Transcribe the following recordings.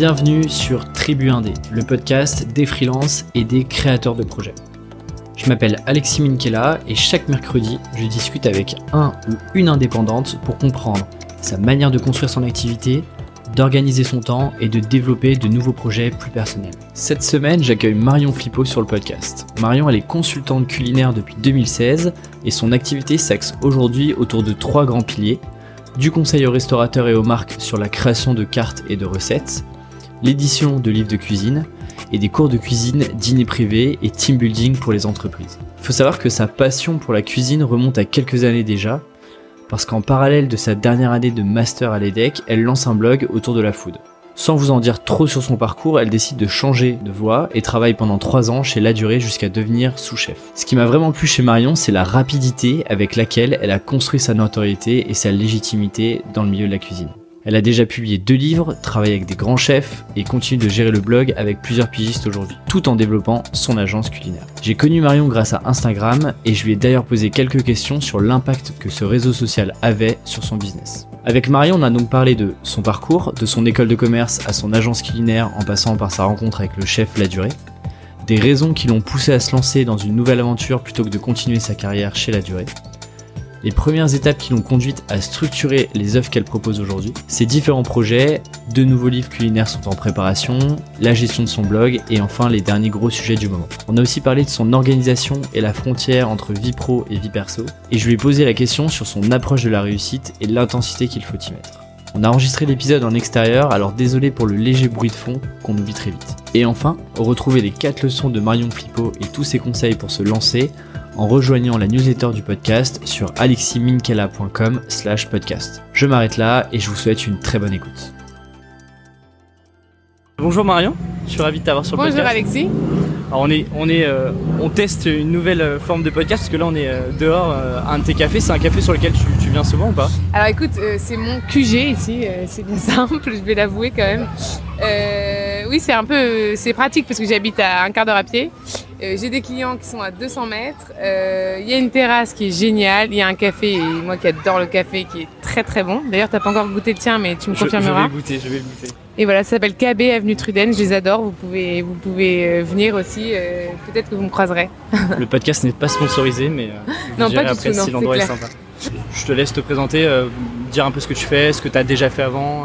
Bienvenue sur Tribu Indé, le podcast des freelances et des créateurs de projets. Je m'appelle Alexis Minkela et chaque mercredi, je discute avec un ou une indépendante pour comprendre sa manière de construire son activité, d'organiser son temps et de développer de nouveaux projets plus personnels. Cette semaine, j'accueille Marion Flippo sur le podcast. Marion, elle est consultante culinaire depuis 2016 et son activité s'axe aujourd'hui autour de trois grands piliers. Du conseil aux restaurateurs et aux marques sur la création de cartes et de recettes, l'édition de livres de cuisine et des cours de cuisine, dîner privés et team building pour les entreprises. Il faut savoir que sa passion pour la cuisine remonte à quelques années déjà parce qu'en parallèle de sa dernière année de master à l'EDEC, elle lance un blog autour de la food. Sans vous en dire trop sur son parcours, elle décide de changer de voie et travaille pendant 3 ans chez La Durée jusqu'à devenir sous-chef. Ce qui m'a vraiment plu chez Marion, c'est la rapidité avec laquelle elle a construit sa notoriété et sa légitimité dans le milieu de la cuisine. Elle a déjà publié deux livres, travaillé avec des grands chefs et continue de gérer le blog avec plusieurs pigistes aujourd'hui, tout en développant son agence culinaire. J'ai connu Marion grâce à Instagram et je lui ai d'ailleurs posé quelques questions sur l'impact que ce réseau social avait sur son business. Avec Marion, on a donc parlé de son parcours, de son école de commerce à son agence culinaire en passant par sa rencontre avec le chef La Durée, des raisons qui l'ont poussé à se lancer dans une nouvelle aventure plutôt que de continuer sa carrière chez La Durée, les premières étapes qui l'ont conduite à structurer les œuvres qu'elle propose aujourd'hui. Ses différents projets, de nouveaux livres culinaires sont en préparation, la gestion de son blog et enfin les derniers gros sujets du moment. On a aussi parlé de son organisation et la frontière entre vie pro et vie perso, et je lui ai posé la question sur son approche de la réussite et l'intensité qu'il faut y mettre. On a enregistré l'épisode en extérieur, alors désolé pour le léger bruit de fond qu'on oublie très vite. Et enfin, retrouvez les 4 leçons de Marion Flippo et tous ses conseils pour se lancer en rejoignant la newsletter du podcast sur aleximinkelacom slash podcast. Je m'arrête là et je vous souhaite une très bonne écoute. Bonjour Marion, je suis ravi de t'avoir sur le podcast. Bonjour Alexis. Alors on est, on est, euh, on teste une nouvelle euh, forme de podcast parce que là on est euh, dehors à un de tes cafés. C'est un café sur lequel tu, tu, viens souvent ou pas? Alors écoute, c'est mon QG ici. c'est bien simple, je vais l'avouer quand même. oui, c'est un peu, c'est pratique parce que j'habite à un quart d'heure à pied. j'ai des clients qui sont à 200 mètres. Il y a une terrasse qui est géniale. Il y a un café, et moi qui adore le café, qui est très très bon. D'ailleurs, t'as pas encore goûté le tien, mais tu me confirmeras. Je vais goûter, je vais goûter. Et voilà, ça s'appelle KB Avenue Truden, je les adore, vous pouvez, vous pouvez euh, venir aussi, euh, peut-être que vous me croiserez. Le podcast n'est pas sponsorisé, mais euh, non, pas du après tout, si l'endroit est, sympa. Je te laisse te présenter, dire un peu ce que tu fais, ce que tu as déjà fait avant.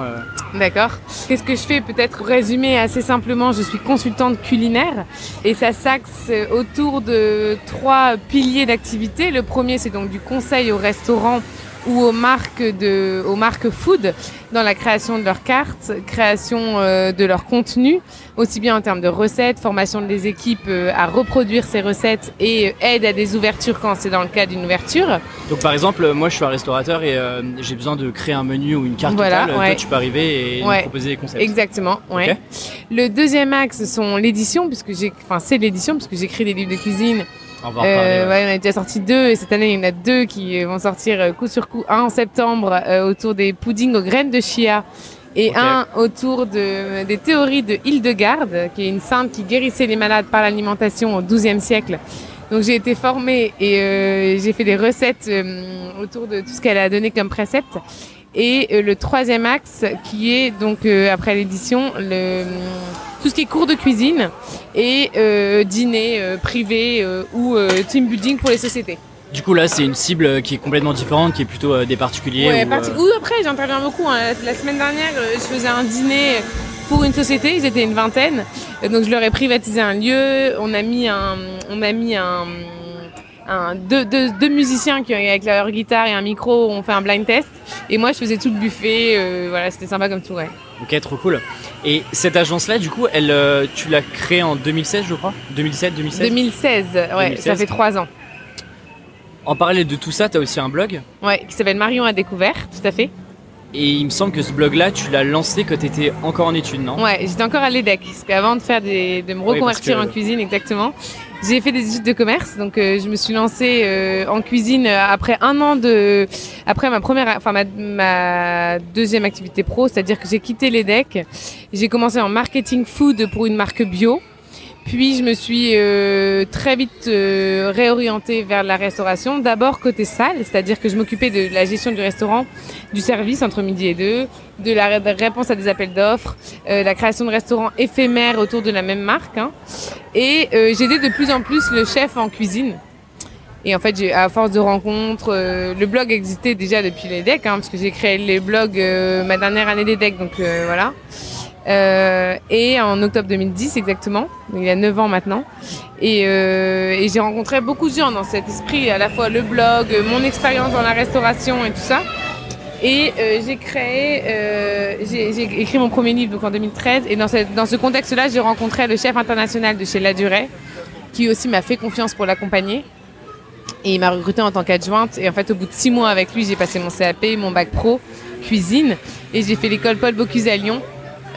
D'accord. Qu'est-ce que je fais Peut-être résumer assez simplement, je suis consultante culinaire et ça s'axe autour de trois piliers d'activité. Le premier, c'est donc du conseil au restaurant ou aux marques de, aux marques food dans la création de leurs cartes, création euh, de leur contenu, aussi bien en termes de recettes, formation des équipes euh, à reproduire ces recettes et euh, aide à des ouvertures quand c'est dans le cas d'une ouverture. Donc par exemple, moi je suis un restaurateur et j'ai besoin de créer un menu ou une carte voilà, totale. Toi tu peux arriver et proposer des concepts. Exactement. Ouais. Le deuxième axe sont l'édition puisque j'ai, enfin c'est l'édition puisque j'écris des livres de cuisine on va euh, ouais. on a déjà sorti deux et cette année il y en a deux qui vont sortir euh, coup sur coup. Un en septembre euh, autour des puddings aux graines de chia et un autour de, des théories de Hildegarde, qui est une sainte qui guérissait les malades par l'alimentation au XIIe siècle. Donc j'ai été formée et j'ai fait des recettes autour de tout ce qu'elle a donné comme précepte. Et le troisième axe qui est donc après l'édition le tout ce qui est cours de cuisine et euh, dîner euh, privé euh, ou team building pour les sociétés. Du coup là c'est une cible qui est complètement différente, qui est plutôt des particuliers. Ouais, ou, après j'interviens beaucoup. Hein. La semaine dernière je faisais un dîner pour une société, ils étaient une vingtaine, donc je leur ai privatisé un lieu. On a mis un, on a mis un, un deux, deux, deux, musiciens qui avec leur guitare et un micro ont fait un blind test et moi je faisais tout le buffet. voilà c'était sympa comme tout ouais. Ok trop cool. Et cette agence-là, du coup, elle, euh, tu l'as créée en 2016, je crois? 2007, 2016 2016, ouais, ça fait trois ans. En parallèle de tout ça, tu as aussi un blog? Ouais, qui s'appelle Marion a découvert, tout à fait. Et il me semble que ce blog-là, tu l'as lancé quand tu étais encore en études, non? Ouais, j'étais encore à l'EDEC. Parce qu'avant de, faire des, de me reconvertir en cuisine, exactement, j'ai fait des études de commerce, donc euh, je me suis lancée euh, en cuisine euh, après un an de, après ma première, enfin ma, ma deuxième activité pro, c'est-à-dire que j'ai quitté l'EDEC, j'ai commencé en marketing food pour une marque bio. Puis je me suis euh, très vite euh, réorientée vers la restauration. D'abord côté salle, c'est-à-dire que je m'occupais de la gestion du restaurant, du service entre midi et deux, de la réponse à des appels d'offres, euh, la création de restaurants éphémères autour de la même marque. Hein. Et j'aidais de plus en plus le chef en cuisine. Et en fait, j'ai, à force de rencontres, le blog existait déjà depuis les decks, hein, parce que j'ai créé les blogs ma dernière année des decks, donc voilà. Euh, et en octobre 2010 exactement, il y a 9 ans maintenant. Et, euh, et j'ai rencontré beaucoup de gens dans cet esprit, à la fois le blog, mon expérience dans la restauration et tout ça. Et euh, j'ai créé, euh, j'ai écrit mon premier livre donc en 2013. Et dans, cette, dans ce contexte-là, j'ai rencontré le chef international de chez La Durée, qui aussi m'a fait confiance pour l'accompagner. Et il m'a recruté en tant qu'adjointe. Et en fait, au bout de six mois avec lui, j'ai passé mon CAP, mon bac pro, cuisine. Et j'ai fait l'école Paul Bocuse à Lyon,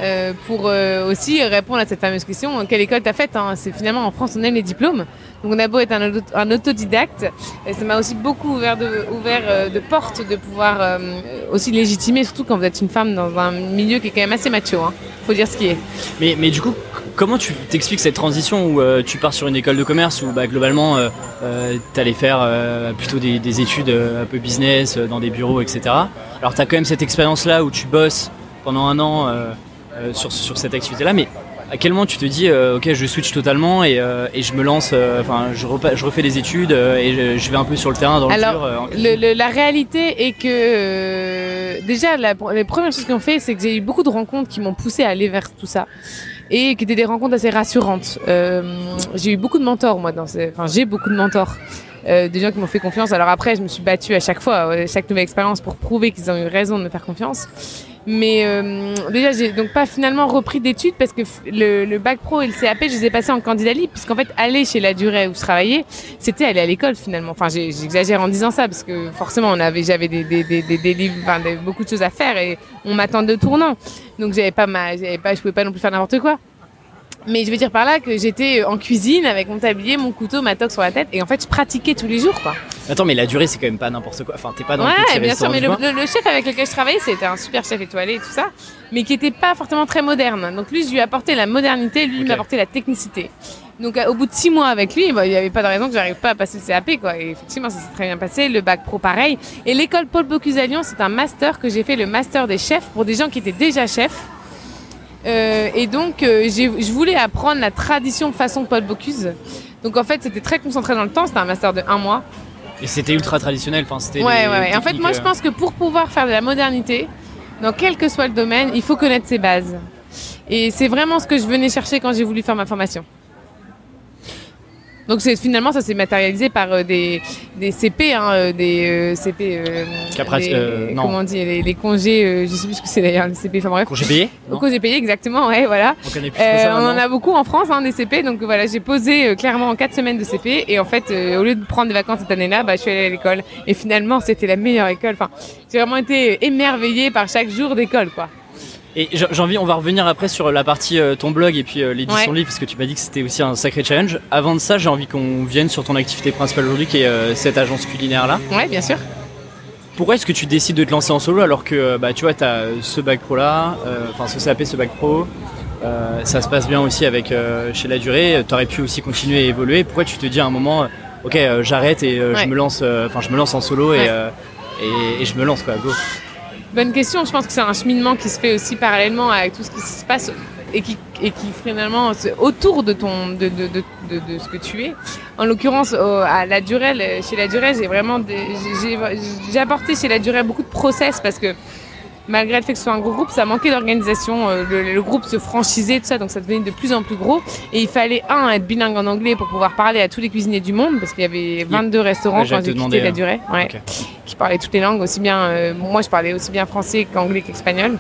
euh, pour euh, aussi répondre à cette fameuse question quelle école t'as faite hein? C'est finalement en France on aime les diplômes. Donc on a beau être un, autodidacte, ça m'a aussi beaucoup ouvert de, ouvert, euh, de portes de pouvoir aussi légitimer, surtout quand vous êtes une femme dans un milieu qui est quand même assez macho. Hein. Faut dire ce qui est. Mais, mais du coup, comment tu t'expliques cette transition où tu pars sur une école de commerce où bah, globalement tu allais faire plutôt des, des études un peu business dans des bureaux, etc. Alors tu as quand même cette expérience là où tu bosses pendant un an euh, sur, sur, cette activité-là, mais à quel moment tu te dis euh, ok je switch totalement et, euh, et je me lance enfin je, je, refais des études et je, vais un peu sur le terrain dans Alors, le la réalité est que déjà la, les premières choses qu'on fait c'est que j'ai eu beaucoup de rencontres qui m'ont poussé à aller vers tout ça et qui étaient des rencontres assez rassurantes. J'ai eu beaucoup de mentors moi dans ces... enfin j'ai beaucoup de mentors des gens qui m'ont fait confiance. Alors après je me suis battue à chaque fois à chaque nouvelle expérience pour prouver qu'ils ont eu raison de me faire confiance mais euh, déjà, j'ai donc pas finalement repris d'études parce que le, le, bac pro et le CAP, je les ai passés en candidat libre, puisqu'en fait, aller chez la durée où je travaillais, c'était aller à l'école finalement. Enfin, j'exagère en disant ça parce que forcément, on avait, j'avais des, des, des, des, livres, enfin, beaucoup de choses à faire et on m'attendait de tournant. Donc, j'avais pas ma, j'avais pas, je pouvais pas non plus faire n'importe quoi. Mais je veux dire par là que j'étais en cuisine avec mon tablier, mon couteau, ma toque sur la tête, et en fait, je pratiquais tous les jours, quoi. Attends, mais la durée, c'est quand même pas n'importe quoi. Enfin, t'es pas dans ouais, le bien sûr, mais le, chef avec lequel je travaillais, c'était un super chef étoilé et tout ça, mais qui était pas forcément très moderne. Donc lui, je lui ai apporté la modernité, lui, il m'a apporté la technicité. Donc au bout de six mois avec lui, bah, il n'y avait pas de raison que j'arrive pas à passer le CAP, quoi. Et effectivement, ça s'est très bien passé. Le bac pro, pareil. Et l'école Paul Bocuse à Lyon, c'est un master que j'ai fait, le master des chefs, pour des gens qui étaient déjà chefs euh, et donc, euh, je voulais apprendre la tradition façon Paul Bocuse. Donc, en fait, c'était très concentré dans le temps. C'était un master de un mois. Et c'était ultra traditionnel. Enfin, c'était. Ouais, ouais, ouais. En fait, moi, je euh, pense que pour pouvoir faire de la modernité, dans quel que soit le domaine, il faut connaître ses bases. Et c'est vraiment ce que je venais chercher quand j'ai voulu faire ma formation. Donc finalement ça s'est matérialisé par euh, des, des CP, hein, euh, des CP. Euh, non. Comment on dit les, congés Je sais plus ce que c'est d'ailleurs les CP. Enfin bref. Congés payés. Congés payés exactement. Ouais voilà. On, connaît plus ça, on en a beaucoup en France hein, des CP. Donc voilà j'ai posé clairement en 4 semaines de CP et en fait au lieu de prendre des vacances cette année-là, bah, je suis allée à l'école et finalement c'était la meilleure école. Enfin j'ai vraiment été émerveillée par chaque jour d'école quoi. Et j'ai envie, on va revenir après sur la partie euh, ton blog et puis euh, l'édition livre, parce que tu m'as dit que c'était aussi un sacré challenge. Avant de ça, j'ai envie qu'on vienne sur ton activité principale aujourd'hui, qui est euh, cette agence culinaire là. Ouais, bien sûr. Pourquoi est-ce que tu décides de te lancer en solo alors que bah, tu vois, tu as ce bac pro là, enfin ce CAP, ce bac pro, ça se passe bien aussi avec chez la durée, tu aurais pu aussi continuer à évoluer. Pourquoi tu te dis à un moment, ok, j'arrête et je me lance, enfin je me lance en solo et, et, et, je me lance quoi, go. Bonne question. Je pense que c'est un cheminement qui se fait aussi parallèlement avec tout ce qui se passe et qui, et qui finalement autour de ton de, de, de, de, ce que tu es. En l'occurrence, à la Durelle, chez la Durelle, j'ai vraiment j'ai apporté chez la Durelle beaucoup de process parce que malgré le fait que ce soit un gros groupe, ça manquait d'organisation. Euh, le, groupe se franchisait, tout ça, donc ça devenait de plus en plus gros. Et il fallait, un, être bilingue en anglais pour pouvoir parler à tous les cuisiniers du monde, parce qu'il y avait 22 restaurants quand j'ai quitté la durée, ouais, qui parlaient toutes les langues, aussi bien, euh, moi je parlais aussi bien français qu'anglais qu'espagnol.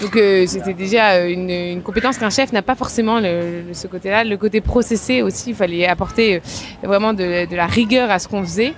Donc euh, c'était déjà euh, une, une compétence qu'un chef n'a pas forcément le, ce côté-là. Le côté processé aussi, il fallait apporter euh, vraiment de, de la rigueur à ce qu'on faisait,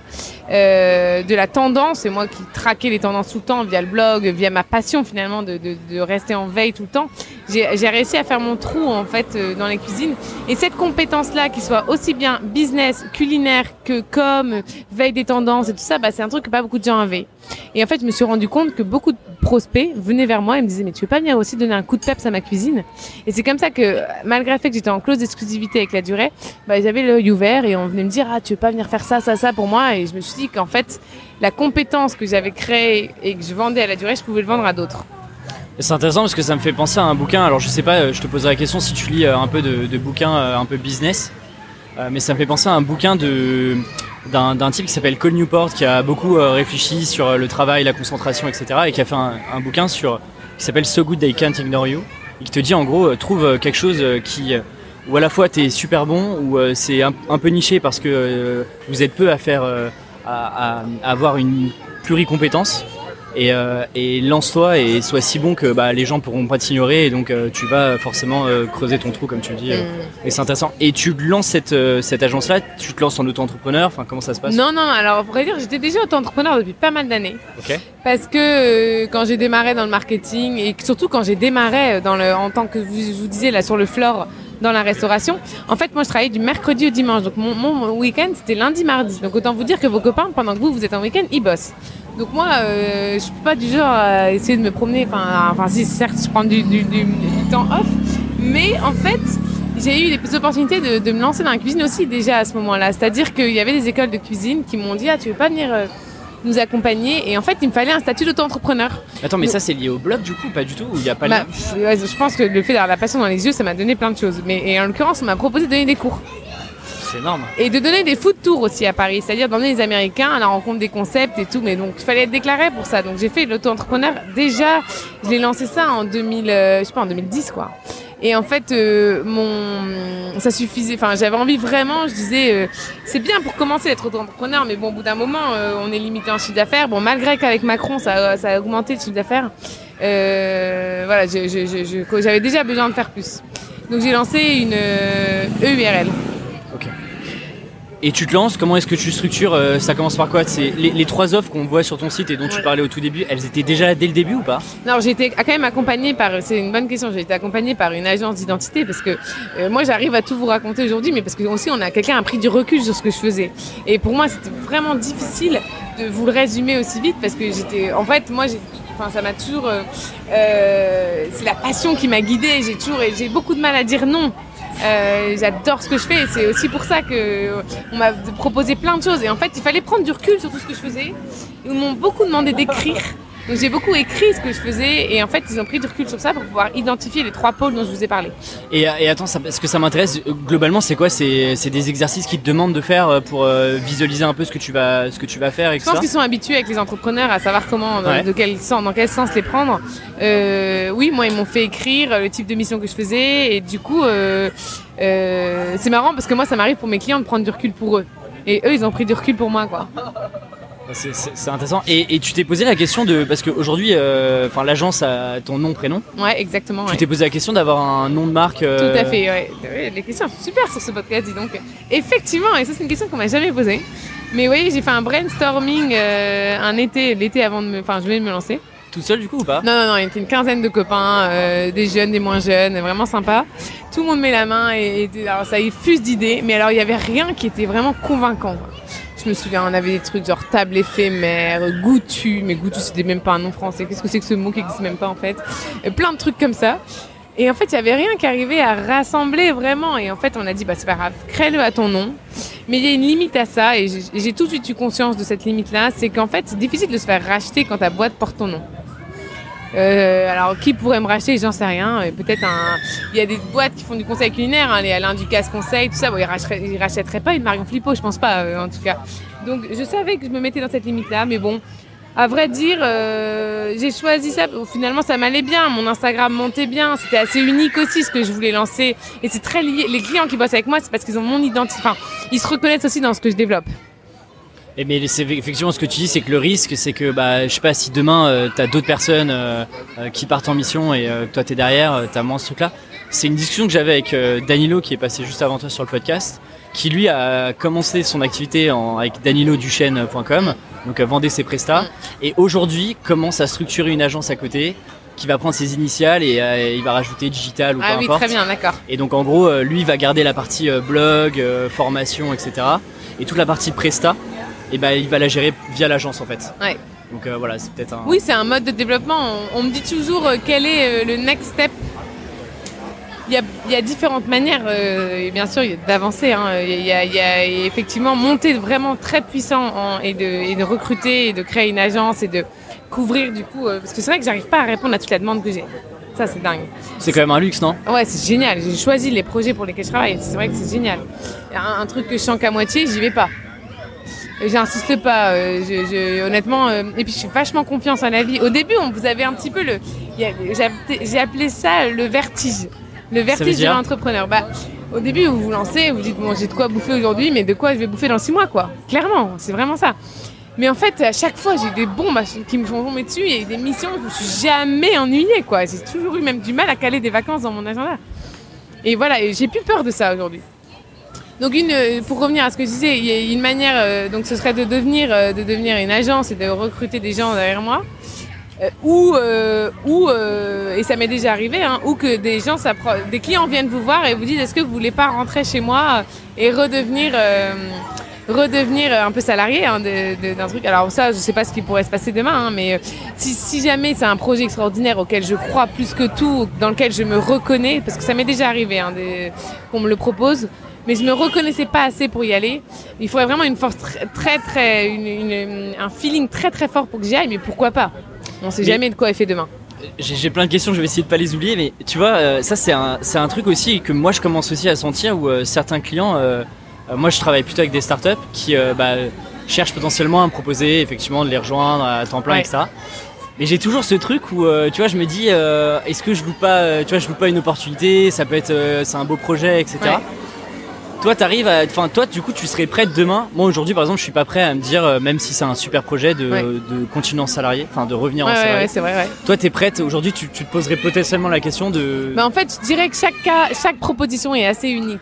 euh, de la tendance. C'est moi qui traquais les tendances tout le temps via le blog, via ma passion finalement de, de, de, rester en veille tout le temps. j'ai réussi à faire mon trou en fait euh, dans la cuisine. Et cette compétence-là, qui soit aussi bien business, culinaire que com, veille des tendances et tout ça, bah, c'est un truc que pas beaucoup de gens avaient. Et en fait, je me suis rendu compte que beaucoup de prospects venaient vers moi et me disaient mais tu veux pas venir aussi donner un coup de peps à ma cuisine? Et c'est comme ça que malgré le fait que j'étais en clause d'exclusivité avec la durée, bah, j'avais l'œil ouvert et on venait me dire ah tu veux pas venir faire ça ça ça pour moi? Et je me suis dit qu'en fait la compétence que j'avais créée et que je vendais à la durée, je pouvais le vendre à d'autres. C'est intéressant parce que ça me fait penser à un bouquin. Alors je sais pas, euh, je te poserai la question si tu lis euh, un peu de, bouquins euh, un peu business, mais ça me fait penser à un bouquin de d'un type qui s'appelle Cole Newport qui a beaucoup réfléchi sur le travail, la concentration, etc. et qui a fait un, bouquin sur qui s'appelle So Good They Can't Ignore You et qui te dit en gros trouve quelque chose qui où à la fois t'es super bon ou c'est un, peu niché parce que vous êtes peu à faire à, à avoir une pluricompétence et, euh, et lance-toi et sois si bon que bah, les gens pourront pas t'ignorer et donc euh, tu vas forcément euh, creuser ton trou comme tu le dis mm. et c'est intéressant. Et tu lances cette, cette agence là tu te lances en auto-entrepreneur enfin comment ça se passe? Non non alors pour dire j'étais déjà auto-entrepreneur depuis pas mal d'années. Parce que quand j'ai démarré dans le marketing et surtout quand j'ai démarré dans le en tant que vous, vous disiez là sur le floor dans la restauration. En fait, moi, je travaillais du mercredi au dimanche. Donc, mon, week-end, c'était lundi, mardi. Donc, autant vous dire que vos copains, pendant que vous, vous êtes en week-end, ils bossent. Donc moi, euh, je suis pas du genre à essayer de me promener. Enfin, enfin si certes, je prends du, du, du, temps off, mais en fait, j'ai eu des opportunités de, de, me lancer dans la cuisine aussi déjà à ce moment-là. C'est-à-dire qu'il y avait des écoles de cuisine qui m'ont dit ah tu veux pas venir euh, nous accompagner et en fait il me fallait un statut d'auto-entrepreneur. Attends mais ça c'est lié au blog du coup pas du tout ou il y a pas bah, Je pense que le fait d'avoir la passion dans les yeux ça m'a donné plein de choses. Mais et en l'occurrence on m'a proposé de donner des cours. Et de donner des food tours aussi à Paris, c'est-à-dire d'emmener les Américains à la rencontre des concepts et tout. Mais donc, il fallait être déclaré pour ça. Donc, j'ai fait l'auto-entrepreneur. Déjà, je l'ai lancé ça en 2000, euh, je sais pas, en 2010, quoi. Et en fait, euh, mon, ça suffisait. Enfin, j'avais envie vraiment. Je disais, euh, c'est bien pour commencer d'être auto-entrepreneur, mais bon, au bout d'un moment, on est limité en chiffre d'affaires. Bon, malgré qu'avec Macron, ça, a augmenté le chiffre d'affaires. voilà, j'avais déjà besoin de faire plus. Donc, j'ai lancé une EURL. Et tu te lances, comment est-ce que tu structures euh, Ça commence par quoi? C'est les, trois offres qu'on voit sur ton site et dont tu parlais au tout début, elles étaient déjà dès le début ou pas? Non, j'ai été quand même accompagnée par, c'est une bonne question, j'ai été accompagnée par une agence d'identité parce que euh, moi j'arrive à tout vous raconter aujourd'hui, mais parce que aussi on a quelqu'un a pris du recul sur ce que je faisais. Et pour moi c'était vraiment difficile de vous le résumer aussi vite parce que j'étais, en fait moi j'ai Enfin, ça m'a toujours. Euh, c'est la passion qui m'a guidée. J'ai toujours, j'ai beaucoup de mal à dire non. Euh, j'adore ce que je fais. C'est aussi pour ça que on m'a proposé plein de choses. Et en fait, il fallait prendre du recul sur tout ce que je faisais. Ils m'ont beaucoup demandé d'écrire. Donc j'ai beaucoup écrit ce que je faisais et en fait ils ont pris du recul sur ça pour pouvoir identifier les trois pôles dont je vous ai parlé. Et, et attends, ça, ce que ça m'intéresse? Globalement, c'est quoi? C'est des exercices qui te demandent de faire euh, pour euh, visualiser un peu ce que tu vas, ce que tu vas faire. Je pense qu'ils sont habitués avec les entrepreneurs à savoir comment, de quel sens, dans quel sens les prendre. Euh, oui, moi ils m'ont fait écrire le type de mission que je faisais et du coup euh, euh, c'est marrant parce que moi ça m'arrive pour mes clients de prendre du recul pour eux et eux ils ont pris du recul pour moi quoi. C'est intéressant. Et, tu t'es posé la question de. Parce qu'aujourd'hui, euh, l'agence a ton nom, prénom. Ouais, exactement. Tu t'es posé la question d'avoir un nom de marque. Euh, Tout à fait, ouais. Les questions sont super sur ce podcast, dis donc. Effectivement, et ça, c'est une question qu'on m'a jamais posée. Mais oui, j'ai fait un brainstorming euh, un été, l'été avant de me. Enfin, je vais me lancer. Tout seul du coup ou pas? Non, non, non, il y a une quinzaine de copains, des jeunes, des moins jeunes, vraiment sympa. Tout le monde met la main et, et alors ça fuse d'idées, mais alors il y avait rien qui était vraiment convaincant. Je me souviens, on avait des trucs genre table éphémère, goûtu, mais goûtu c'était même pas un nom français. Qu'est-ce que c'est que ce mot qui existe même pas en fait? Plein de trucs comme ça. Et en fait, il y avait rien qui arrivait à rassembler vraiment. Et en fait, on a dit, bah c'est pas grave, crée-le à ton nom. Mais il y a une limite à ça, et j'ai tout de suite eu conscience de cette limite-là. C'est qu'en fait, c'est difficile de se faire racheter quand ta boîte porte ton nom. Euh, alors, qui pourrait me racheter J'en sais rien. Euh, peut-être un. Il y a des boîtes qui font du conseil culinaire, hein, les Alain Ducasse Conseil, tout ça. Bon, ils, rachèteraient, rachèteraient pas une Marion Flippo, je pense pas, euh, en tout cas. Donc, je savais que je me mettais dans cette limite-là, mais bon. À vrai dire, j'ai choisi ça. Finalement, ça m'allait bien. Mon Instagram montait bien. C'était assez unique aussi ce que je voulais lancer. Et c'est très lié. Les clients qui bossent avec moi, c'est parce qu'ils ont mon identité. Enfin, ils se reconnaissent aussi dans ce que je développe. Et mais c'est effectivement ce que tu dis, c'est que le risque, c'est que bah, je sais pas si demain euh, tu as d'autres personnes euh, euh, qui partent en mission et toi tu es derrière, tu as moins ce truc-là. C'est une discussion que j'avais avec Danilo qui est passé juste avant toi sur le podcast, qui lui a commencé son activité en, avec daniloduchesne.com, donc vendait ses prestats, et aujourd'hui commence à structurer une agence à côté qui va prendre ses initiales et euh, il va rajouter digital ou ah peu oui, importe. très bien, d'accord. Et donc en gros, lui va garder la partie blog, formation, etc. Et toute la partie presta, et ben il va la gérer via l'agence en fait. Ouais. Donc voilà, c'est peut-être un. Oui, c'est un mode de développement. On, me dit toujours quel est le next step il y, a, différentes manières, euh, bien sûr, d'avancer. Hein. Il, y a, effectivement monter vraiment très puissant et, de, recruter et de créer une agence et de couvrir du coup. Euh, parce que c'est vrai que j'arrive pas à répondre à toute la demande que j'ai. Ça, c'est dingue. C'est quand même un luxe, non? Ouais, c'est génial. J'ai choisi les projets pour lesquels je travaille. C'est vrai que c'est génial. Un, un, truc que je sens qu'à moitié, j'y vais pas. J'insiste pas. Euh, honnêtement, et puis je suis vachement confiance en la vie. Au début, on, vous avez un petit peu le. J'ai appelé ça le vertige. Le vertige de l'entrepreneur. Bah, au début, vous vous lancez, vous dites bon, j'ai de quoi bouffer aujourd'hui, mais de quoi je vais bouffer dans six mois, quoi. Clairement, c'est vraiment ça. Mais en fait, à chaque fois, j'ai des bombes qui me font tomber dessus et des missions, je me suis jamais ennuyée, quoi. J'ai toujours eu même du mal à caler des vacances dans mon agenda. Et voilà, j'ai plus peur de ça aujourd'hui. Donc une, euh, pour revenir à ce que je disais, il y a une manière, euh, donc ce serait de devenir, euh, de devenir une agence et de recruter des gens derrière moi. Ou, ou et ça m'est déjà arrivé, hein, ou que des gens, des clients viennent vous voir et vous disent est-ce que vous voulez pas rentrer chez moi et redevenir, redevenir un peu salarié hein, d'un truc. Alors ça, je sais pas ce qui pourrait se passer demain, hein, mais si, si, jamais c'est un projet extraordinaire auquel je crois plus que tout, dans lequel je me reconnais, parce que ça m'est déjà arrivé hein, qu'on me le propose, mais je me reconnaissais pas assez pour y aller. Il faudrait vraiment une force très, très, très une, un feeling très, très fort pour que j'y aille, mais pourquoi pas? On sait jamais de quoi est fait demain. J'ai plein de questions, je vais essayer de pas les oublier, mais tu vois, euh, ça c'est un, un, truc aussi que moi je commence aussi à sentir où euh, certains clients, euh, moi je travaille plutôt avec des startups qui bah, cherchent potentiellement à me proposer effectivement de les rejoindre à temps plein, etc. Mais j'ai toujours ce truc où, tu vois, je me dis, est-ce que je loupe pas, tu vois, je loupe pas une opportunité, ça peut être, c'est un beau projet, etc. Toi, t'arrives à, enfin, toi, du coup, tu serais prête demain? Moi, aujourd'hui, par exemple, je suis pas prêt à me dire, euh, même si c'est un super projet, de, de continuer en salarié, enfin, de revenir en salarié. Ouais, c'est vrai. Toi, t'es prête? Aujourd'hui, tu, te poserais potentiellement la question de. Bah, en fait, je dirais que chaque cas, chaque proposition est assez unique.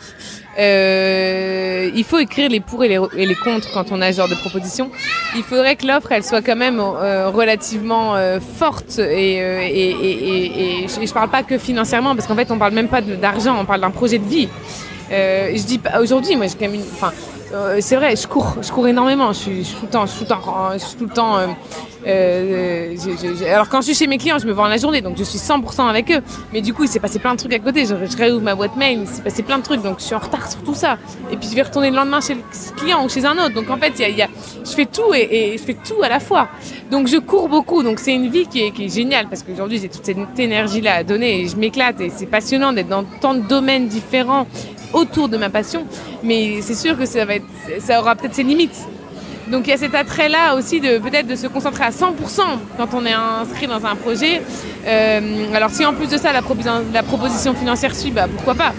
Euh, il faut écrire les pour et les, et les, contre quand on a ce genre de proposition. Il faudrait que l'offre, elle soit quand même euh, relativement forte et, et, et, et, je parle pas que financièrement parce qu'en fait, on parle même pas d'argent, on parle d'un projet de vie. Euh, je dis pas aujourd'hui, moi j'ai quand même une. Euh, c'est vrai, je cours, je cours énormément. Je suis, tout le temps, tout le temps, alors quand je suis chez mes clients, je me en la journée, donc je suis 100% avec eux. Mais du coup, il s'est passé plein de trucs à côté. Je, je réouvre ma boîte mail, il s'est passé plein de trucs, donc je suis en retard sur tout ça. Et puis je vais retourner le lendemain chez le client ou chez un autre. Donc en fait, y a, y a, je fais tout et, je fais tout à la fois. Donc je cours beaucoup. Donc c'est une vie qui est, qui est géniale parce qu'aujourd'hui j'ai toute cette énergie là à donner et je m'éclate et c'est passionnant d'être dans tant de domaines différents autour de ma passion, mais c'est sûr que ça, va être, ça aura peut-être ses limites. Donc il y a cet attrait-là aussi de peut-être de se concentrer à 100% quand on est inscrit dans un projet. Euh, alors si en plus de ça la, la proposition financière suit, bah pourquoi pas?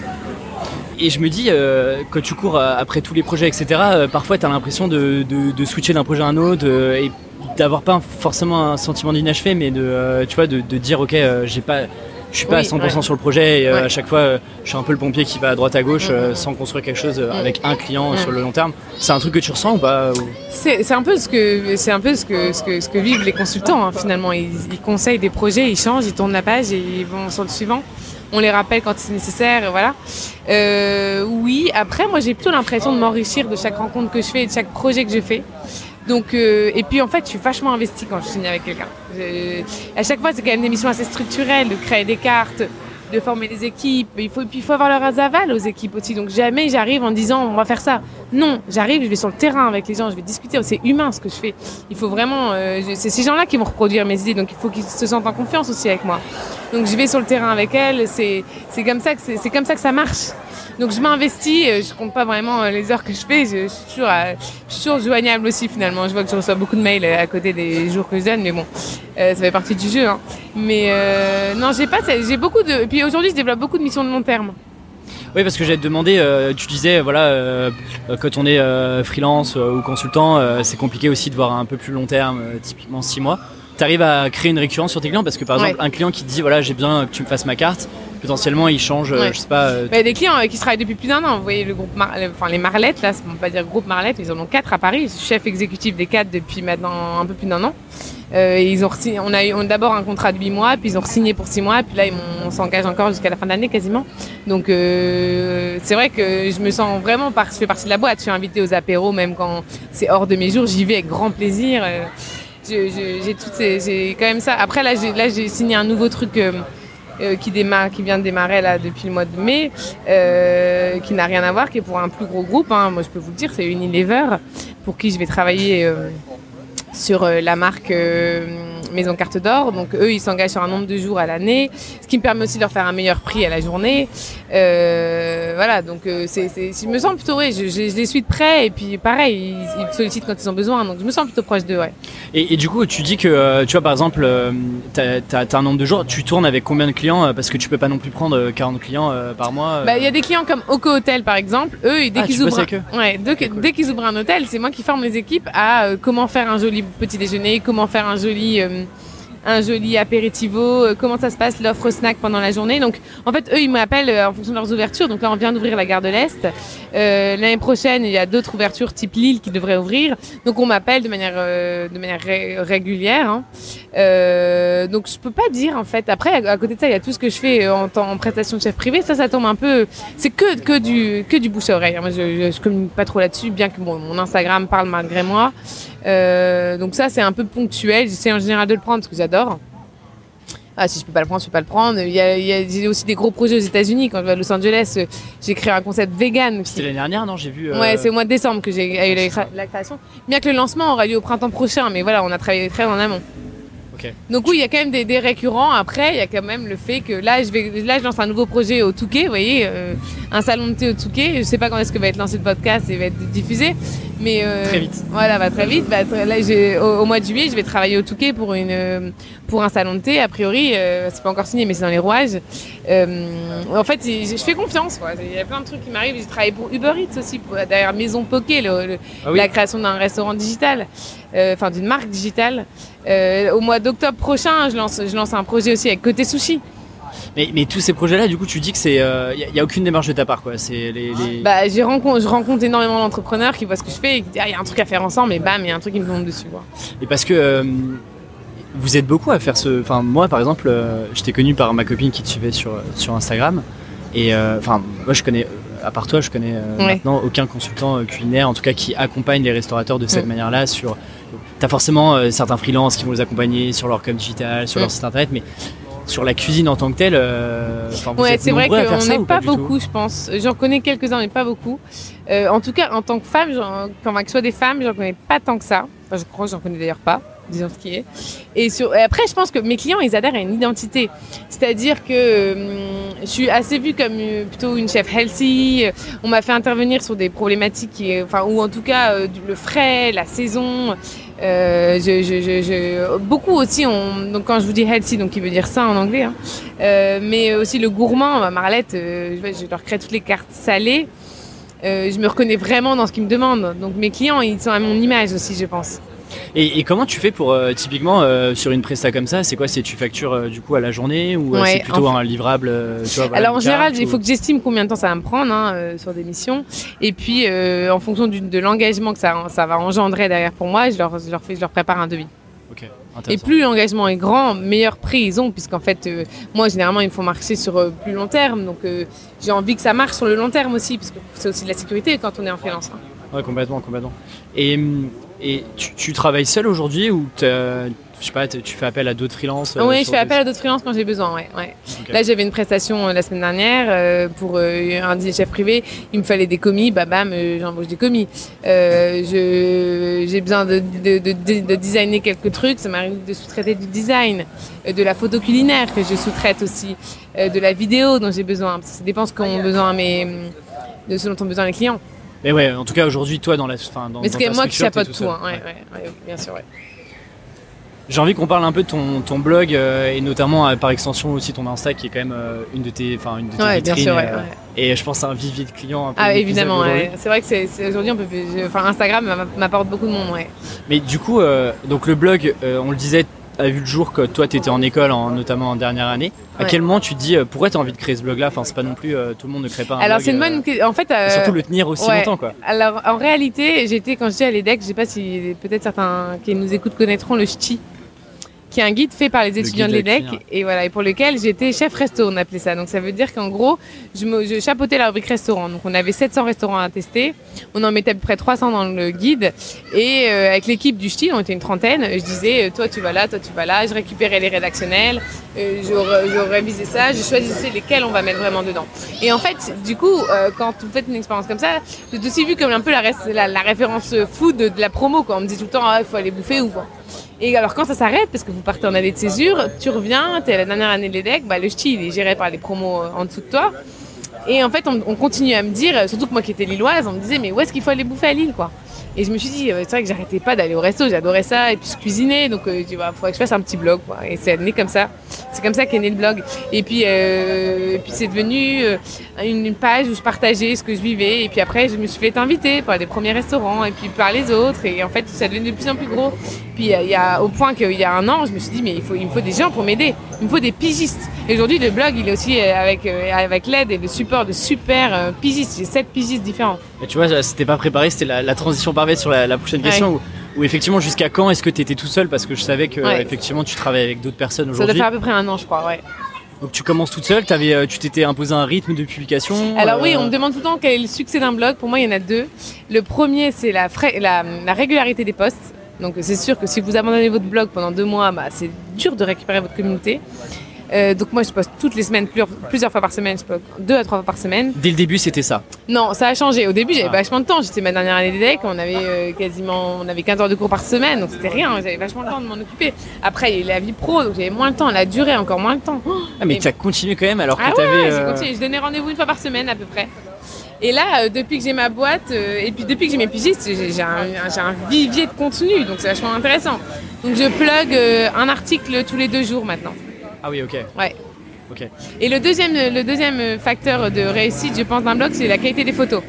Et je me dis, euh, quand tu cours euh, après tous les projets, etc., parfois tu as l'impression de, de, switcher d'un projet à un autre et d'avoir pas forcément un sentiment d'inachevé, mais de, tu vois, de dire, ok, j'ai pas, je suis pas à 100% sur le projet et euh, à chaque fois euh, je suis un peu le pompier qui va à droite à gauche euh, mm-hmm. sans construire quelque chose avec un client sur le long terme. C'est un truc que tu ressens ou pas C'est un peu ce que c'est un peu ce que, ce que, ce que vivent les consultants hein, finalement. Ils, conseillent des projets, ils changent, ils tournent la page et ils vont sur le suivant. On les rappelle quand c'est nécessaire, voilà. oui, après moi j'ai plutôt l'impression de m'enrichir de chaque rencontre que je fais et de chaque projet que je fais. Donc, euh, et puis en fait, je suis vachement investie quand je signe avec quelqu'un. À chaque fois, c'est quand même des missions assez structurelles, de créer des cartes, de former des équipes. Il faut, puis il faut avoir leur aval aux équipes aussi. Donc jamais j'arrive en disant on va faire ça. Non, j'arrive, je vais sur le terrain avec les gens, je vais discuter. C'est humain ce que je fais. Il faut vraiment, euh, c'est ces gens-là qui vont reproduire mes idées, donc il faut qu'ils se sentent en confiance aussi avec moi. Donc je vais sur le terrain avec elles. C'est comme ça que c'est comme ça que ça marche. Donc je m'investis, euh, je compte pas vraiment euh, les heures que je fais, je, suis toujours, suis toujours joignable aussi finalement. Je vois que je reçois beaucoup de mails à côté des jours que je donne, mais bon, ça fait partie du jeu. Hein. Mais non, j'ai pas, j'ai beaucoup de. Puis aujourd'hui, je développe beaucoup de missions de long terme. Oui, parce que j'allais te demander, euh, tu disais, voilà, euh, quand on est euh, freelance ou consultant, c'est compliqué aussi de voir un peu plus long terme, typiquement 6 mois. Tu arrives à créer une récurrence sur tes clients parce que par exemple, un client qui te dit, voilà, j'ai besoin que tu me fasses ma carte, potentiellement ils changent, euh, Ouais. je sais pas. euh, Bah, des clients euh, qui travaillent depuis plus d'un an. Vous voyez le groupe, Mar- enfin les Marlettes là, on pas dire groupe Marlette, ils en ont quatre à Paris. Je suis chef exécutif des quatre depuis maintenant un peu plus d'un an. Ils ont on a eu on d'abord un contrat de 8 mois, puis ils ont signé pour 6 mois, puis là ils on s'engage encore jusqu'à la fin de l'année quasiment. Donc c'est vrai que je me sens vraiment, par, je fais partie de la boîte. Je suis invitée aux apéros, même quand c'est hors de mes jours, j'y vais avec grand plaisir. J'ai j'ai quand même ça. Après là j'ai là j'ai signé un nouveau truc. euh, euh, qui démarre, qui vient de démarrer là depuis le mois de mai, euh, qui n'a rien à voir, qui est pour un plus gros groupe. hein. Moi, je peux vous le dire, c'est Unilever, pour qui je vais travailler sur la marque Maison Carte d'Or. Donc eux, ils s'engagent sur un nombre de jours à l'année, ce qui me permet aussi de leur faire un meilleur prix à la journée. Euh, voilà, donc euh, c'est, c'est, je me sens plutôt, ouais, je, je- je les suis de près et puis pareil, ils, ils me sollicitent quand ils ont besoin. Donc je me sens plutôt proche d'eux, ouais. Et, et du coup, tu dis que, euh, tu vois, par exemple, t'as as, un nombre de jours, tu tournes avec combien de clients Parce que tu peux pas non plus prendre euh, 40 clients par mois. Bah, il y a des clients comme Oco Hotel par exemple. Eux, dès Ah, qu'ils tu ouvrent, un... ouais, dès, cool. dès qu'ils ouvrent un hôtel, c'est moi qui forme les équipes à comment faire un joli petit déjeuner, comment faire un joli euh, un joli apéritivo, euh, comment ça se passe l'offre snack pendant la journée. Donc en fait, eux, ils m'appellent euh, en fonction de leurs ouvertures. Donc là, on vient d'ouvrir la gare de l'Est. Euh, L'année prochaine, il y a d'autres ouvertures type Lille qui devraient ouvrir. Donc on m'appelle de manière euh, de manière ré- régulière. hein. Euh, donc je peux pas dire en fait. Après, à, côté de ça, il y a tout ce que je fais euh, en, temps- en prestation de chef privé. Ça, ça tombe un peu. C'est que que du que du bouche à oreille. hein. Moi, je, je, je communique pas trop là-dessus, bien que mon Instagram parle malgré moi. Euh, donc ça, c'est un peu ponctuel. J'essaie en général de le prendre parce que j'adore. Ah, si je peux pas le prendre, je peux pas le prendre. Il y a, il y a j'ai aussi des gros projets aux États-Unis. Quand je vais à Los Angeles, euh, j'ai créé un concept vegan. C'était l'année dernière, non? J'ai vu. euh, Ouais, c'est au mois de décembre que j'ai eu la, cré- la création. Bien que le lancement aura lieu au printemps prochain, mais voilà, on a travaillé très en amont. Ok. Donc oui, il y a quand même des, des récurrents. Après, il y a quand même le fait que là, je vais, là, je lance un nouveau projet au Touquet, vous voyez, euh, un salon de thé au Touquet. Je sais pas quand est-ce que va être lancé le podcast et va être diffusé, mais euh, Très vite. Voilà, va très vite. Très- là, au, au mois de juillet, je vais travailler au Touquet pour une, euh, pour un salon de thé. A priori, euh, c'est pas encore signé, mais c'est dans les rouages. Euh, en fait, je, fais confiance. quoi. Il y a plein de trucs qui m'arrivent. J'ai travaillé pour Uber Eats aussi, pour, derrière Maison Poké, le- le- Ah oui. la création d'un restaurant digital, enfin d'une marque digitale. Au mois d'octobre prochain, je lance, je lance un projet aussi avec Côté Sushi. Mais, mais tous ces projets-là, du coup, tu dis que c'est, il y, a- y a aucune démarche de ta part, quoi. C'est les. les- Bah, j'ai rencontre, je rencontre énormément d'entrepreneurs qui voient ce que je fais et qui disent ah, il y a un truc à faire ensemble, et bam, il y a un truc qui me tombe dessus. quoi. Et parce que euh, vous êtes beaucoup à faire ce. Enfin, moi, par exemple, euh, je t'ai connu par ma copine qui te suivait sur, sur Instagram. Et euh, enfin, moi, je connais. À part toi, je connais euh, Ouais. maintenant aucun consultant euh, culinaire, en tout cas qui accompagne les restaurateurs de cette Mm. manière-là. Sur, t'as forcément euh, certains freelances qui vont les accompagner sur leur com digital, sur Mm. leur site internet, mais sur la cuisine en tant que telle, euh, enfin, Ouais, c'est vrai qu'on n'est pas, tout beaucoup, je pense. J'en connais quelques-uns, mais pas beaucoup. Euh, en tout cas, en tant que femme, enfin, que ce soit des femmes, j'en connais pas tant que ça. Enfin, je crois que j'en connais d'ailleurs pas, disons ce qui est. Et, sur, et après, je pense que mes clients, ils adhèrent à une identité. C'est-à-dire que hum, je suis assez vue comme euh, plutôt une chef healthy. On m'a fait intervenir sur des problématiques, qui, enfin, ou en tout cas le frais, la saison. Euh, je, je, je, beaucoup aussi, on, donc quand je vous dis healthy, donc qui veut dire ça en anglais, hein, euh, mais aussi le gourmand, ma Marlette, euh, je, leur crée toutes les cartes salées. Je me reconnais vraiment dans ce qu'ils me demandent. Donc mes clients, ils sont à mon image aussi, je pense. Et, et comment tu fais pour euh, typiquement euh, sur une presta comme ça C'est quoi C'est tu factures euh, du coup à la journée ou Ouais, c'est plutôt un livrable tu vois, voilà, Alors en général, il ou- faut que j'estime combien de temps ça va me prendre hein, sur des missions. Et puis en fonction du- de l'engagement que ça, ça va engendrer derrière pour moi, je leur, je leur, fais, je leur prépare un devis. Et plus l'engagement est grand, meilleur prix ils ont, puisqu'en fait, euh, moi, généralement, il me faut marcher sur euh, plus long terme. Donc, euh, j'ai envie que ça marche sur le long terme aussi, parce que c'est aussi de la sécurité quand on est en freelance. hein. Ouais, complètement, complètement. Et, hum, et tu, tu travailles seul aujourd'hui ou je sais pas, tu fais appel à d'autres freelances euh, oui, je fais des- appel à d'autres freelances quand j'ai besoin, ouais. Là, j'avais une prestation euh, la semaine dernière euh, pour euh, un DJ chef privé. Il me fallait des commis, bah bam, j'embauche des commis. Euh, je- j'ai besoin de, de, de, de- de designer quelques trucs. Ça m'arrive de sous-traiter du design, euh, de la photo culinaire que je sous-traite aussi, euh, de la vidéo dont j'ai besoin. Ça dépend ce qu'ont besoin mes, de ce dont ont besoin les clients. Mais ouais, en tout cas aujourd'hui, toi dans la, enfin, dans, Mais c'est moi qui chapeaute tout tout. Hein. Ouais, Ouais. bien sûr, ouais. J'ai envie qu'on parle un peu de ton, ton blog euh, et notamment euh, par extension aussi ton Insta qui est quand même euh, une de tes, enfin une de tes Ouais, bien vitrines. sûr, ouais, ouais. Et je pense à un vivier de clients. Un peu Ah, évidemment, c'est vrai que c'est, aujourd'hui, on peut, plus- enfin, Instagram m'a- m'apporte beaucoup de monde, ouais. Mais du coup, donc le blog, on le disait, a vu le jour que toi tu étais en école, en, notamment en dernière année. À Ouais. quel moment tu te dis euh, pourquoi tu as envie de créer ce blog là Enfin, c'est pas non plus euh, tout le monde ne crée pas un Alors blog. c'est une euh, bonne. que- En fait, et euh, surtout le tenir aussi ouais. longtemps quoi. Alors en réalité, j'étais quand j'étais à l'EDEC, je sais pas si peut-être certains qui nous écoutent connaîtront le CHTI, qui est un guide fait par les étudiants de l'EDEC et voilà et pour lequel j'étais chef resto, on appelait ça. Donc ça veut dire qu'en gros, je, me, je chapeautais la rubrique restaurant. Donc on avait 700 restaurants à tester, on en mettait à peu près 300 dans le guide et euh, avec l'équipe du CHTI, on était une trentaine. Je disais euh, toi tu vas là, toi tu vas là. Je récupérais les rédactionnels, euh, je, révisais ça, je choisissais lesquels on va mettre vraiment dedans. Et en fait, du coup, euh, quand vous faites une expérience comme ça, c'est aussi vu comme un peu la, res- la, la référence food de, de la promo. Quoi. On me dit tout le temps, ah, il faut aller bouffer ou quoi. Et alors quand ça s'arrête, parce que vous partez en année de césure, tu reviens, tu es la dernière année de l'EDEC, bah, le ch'ti il est géré par les promos euh, en dessous de toi. Et en fait, on, on continue à me dire, euh, surtout que moi qui étais lilloise, on me disait, mais où est-ce qu'il faut aller bouffer à Lille quoi? Et je me suis dit, euh, c'est vrai que j'arrêtais pas d'aller au resto, j'adorais ça, et puis je cuisinais, donc tu vois, il faudrait que je fasse un petit blog. Et c'est né comme ça. C'est comme ça qu'est né le blog. Et puis, euh, et puis c'est devenu euh, une, page où je partageais ce que je vivais. Et puis après, je me suis fait inviter par des premiers restaurants et puis par les autres. Et en fait, ça devenait de plus en plus gros. Puis il y a au point qu'il y a un an, je me suis dit, mais il, faut, il me faut des gens pour m'aider. Il me faut des pigistes. Et aujourd'hui, le blog, il est aussi euh, avec, euh, avec l'aide et le support de super euh, pigistes. J'ai sept pigistes différents. Et tu vois, c'était pas préparé, c'était la, la transition parfaite sur la, la prochaine question. Où, où effectivement, jusqu'à quand est-ce que tu étais tout seul? Parce que je savais que Ouais. effectivement, tu travailles avec d'autres personnes Ça doit aujourd'hui. faire à peu près un an, je crois, ouais. Donc tu commences toute seule, t'avais, euh, tu t'étais imposé un rythme de publication. Alors oui, euh, on me demande tout le temps quel est le succès d'un blog. Pour moi, il y en a deux. Le premier, c'est la, la régularité des posts. Donc c'est sûr que si vous abandonnez votre blog pendant deux mois, bah, c'est dur de récupérer votre communauté. Euh, donc moi, je poste toutes les semaines, plusieurs, plusieurs fois par semaine. Je poste deux à trois fois par semaine. Dès le début, c'était ça. Non, ça a changé. Au début, j'avais Ah. vachement de temps. J'étais ma dernière année d'EDEC. On avait euh, quasiment, on avait 15 heures de cours par semaine, donc c'était rien. J'avais vachement le temps de m'en occuper. Après, il y a eu la vie pro, donc j'avais moins le temps. La durée, encore moins le temps. Ah, mais tu as continué quand même alors que ah t'avais. ouais, j'ai euh, continué. Je donnais rendez-vous une fois par semaine à peu près. Et là, euh, depuis que j'ai ma boîte, et puis depuis que j'ai mes pigistes, j'ai un, vivier de contenu, donc c'est vachement intéressant. Donc je plug un article tous les deux jours maintenant. Ah oui, ok. Ouais. Ok. Et le deuxième, le deuxième facteur de réussite, je pense, d'un blog, c'est la qualité des photos.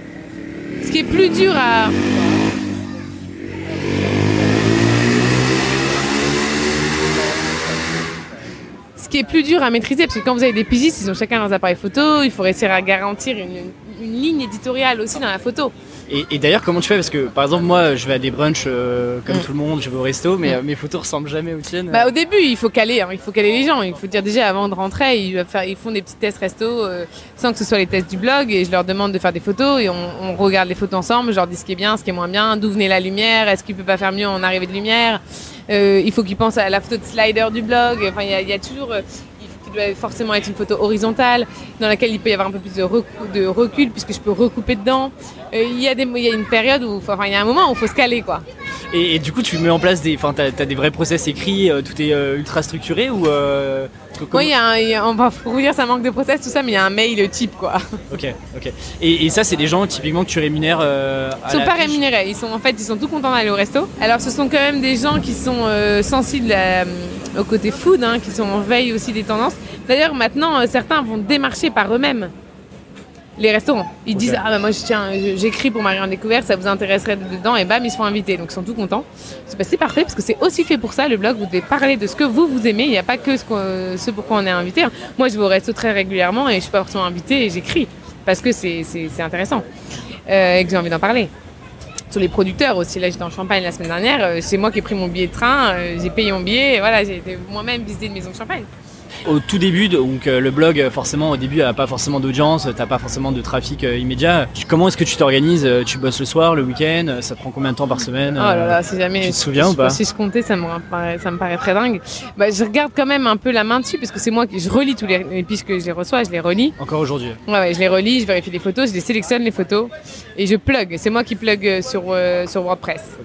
Ce qui est plus dur à... Ce qui est plus dur à maîtriser, parce que quand vous avez des pigistes, ils ont chacun leurs appareils photo, il faut réussir à garantir une, une ligne éditoriale aussi dans la photo. Et, et d'ailleurs, comment tu fais? Parce que par exemple, moi, je vais à des brunchs euh, comme Mm. tout le monde, je vais au resto, mais Mm. euh, mes photos ressemblent jamais aux tiennes. Bah, au début, il faut caler, hein, il faut caler les gens. Il faut dire déjà avant de rentrer, ils, doivent faire, ils font des petits tests resto euh, sans que ce soit les tests du blog et je leur demande de faire des photos et on, on regarde les photos ensemble. Je leur dis ce qui est bien, ce qui est moins bien, d'où venait la lumière, est-ce qu'il peut pas faire mieux en arrivée de lumière? Euh, il faut qu'ils pensent à la photo de slider du blog. Enfin, il y y a toujours. euh, doit forcément être une photo horizontale dans laquelle il peut y avoir un peu plus de recul puisque je peux recouper dedans. Euh, il y a des, il y a une période où, enfin, il y a un moment où il faut se caler quoi. Et, et du coup, tu mets en place des. Enfin, t'as as des vrais process écrits, euh, tout est euh, ultra structuré ou. euh, a- on va pour vous dire, ça manque de process, tout ça, mais il y a un mail type quoi. Ok, ok. Et, et ça, c'est des gens typiquement que tu rémunères. Ils sont pas fiche rémunérés, ils sont en fait ils sont tout contents d'aller au resto. Alors ce sont quand même des gens qui sont sensibles à- au côté food, hein, qui sont en veille aussi des tendances. D'ailleurs maintenant certains vont démarcher par eux-mêmes les restaurants. Ils disent ah bah moi je tiens j'écris pour Marie en découverte, ça vous intéresserait d'être dedans et bam ils se font inviter donc ils sont tout contents. C'est bah, parfait parce que c'est aussi fait pour ça le blog. Vous devez parler de ce que vous vous aimez. Il n'y a pas que ce, qu'on- ce pourquoi on est invité. hein. Moi je vais au resto très régulièrement et je suis pas forcément invitée et j'écris parce que c'est intéressant euh, et que j'ai envie d'en parler sur les producteurs aussi. Là, j'étais en Champagne la semaine dernière. euh, c'est moi qui ai pris mon billet de train. euh, j'ai payé mon billet. et voilà, j'ai été moi-même visiter une maison de Champagne. Au tout début, donc euh, le blog, euh, forcément, au début, a pas forcément d'audience, t'as pas forcément de trafic euh, immédiat. Comment est-ce que tu t'organises Tu bosses le soir, le week-end Ça te prend combien de temps par semaine Oh là là, si jamais. tu te souviens ou pas Si je comptais, ça me, paraît, ça me paraît très dingue. Bah, je regarde quand même un peu la main dessus parce que c'est moi qui je relis tous les. Puisque je les reçois, je les relis. Encore aujourd'hui. Ouais, ouais, je les relis, je vérifie les photos, je les sélectionne les photos et je plug. C'est moi qui plug sur, euh, sur WordPress.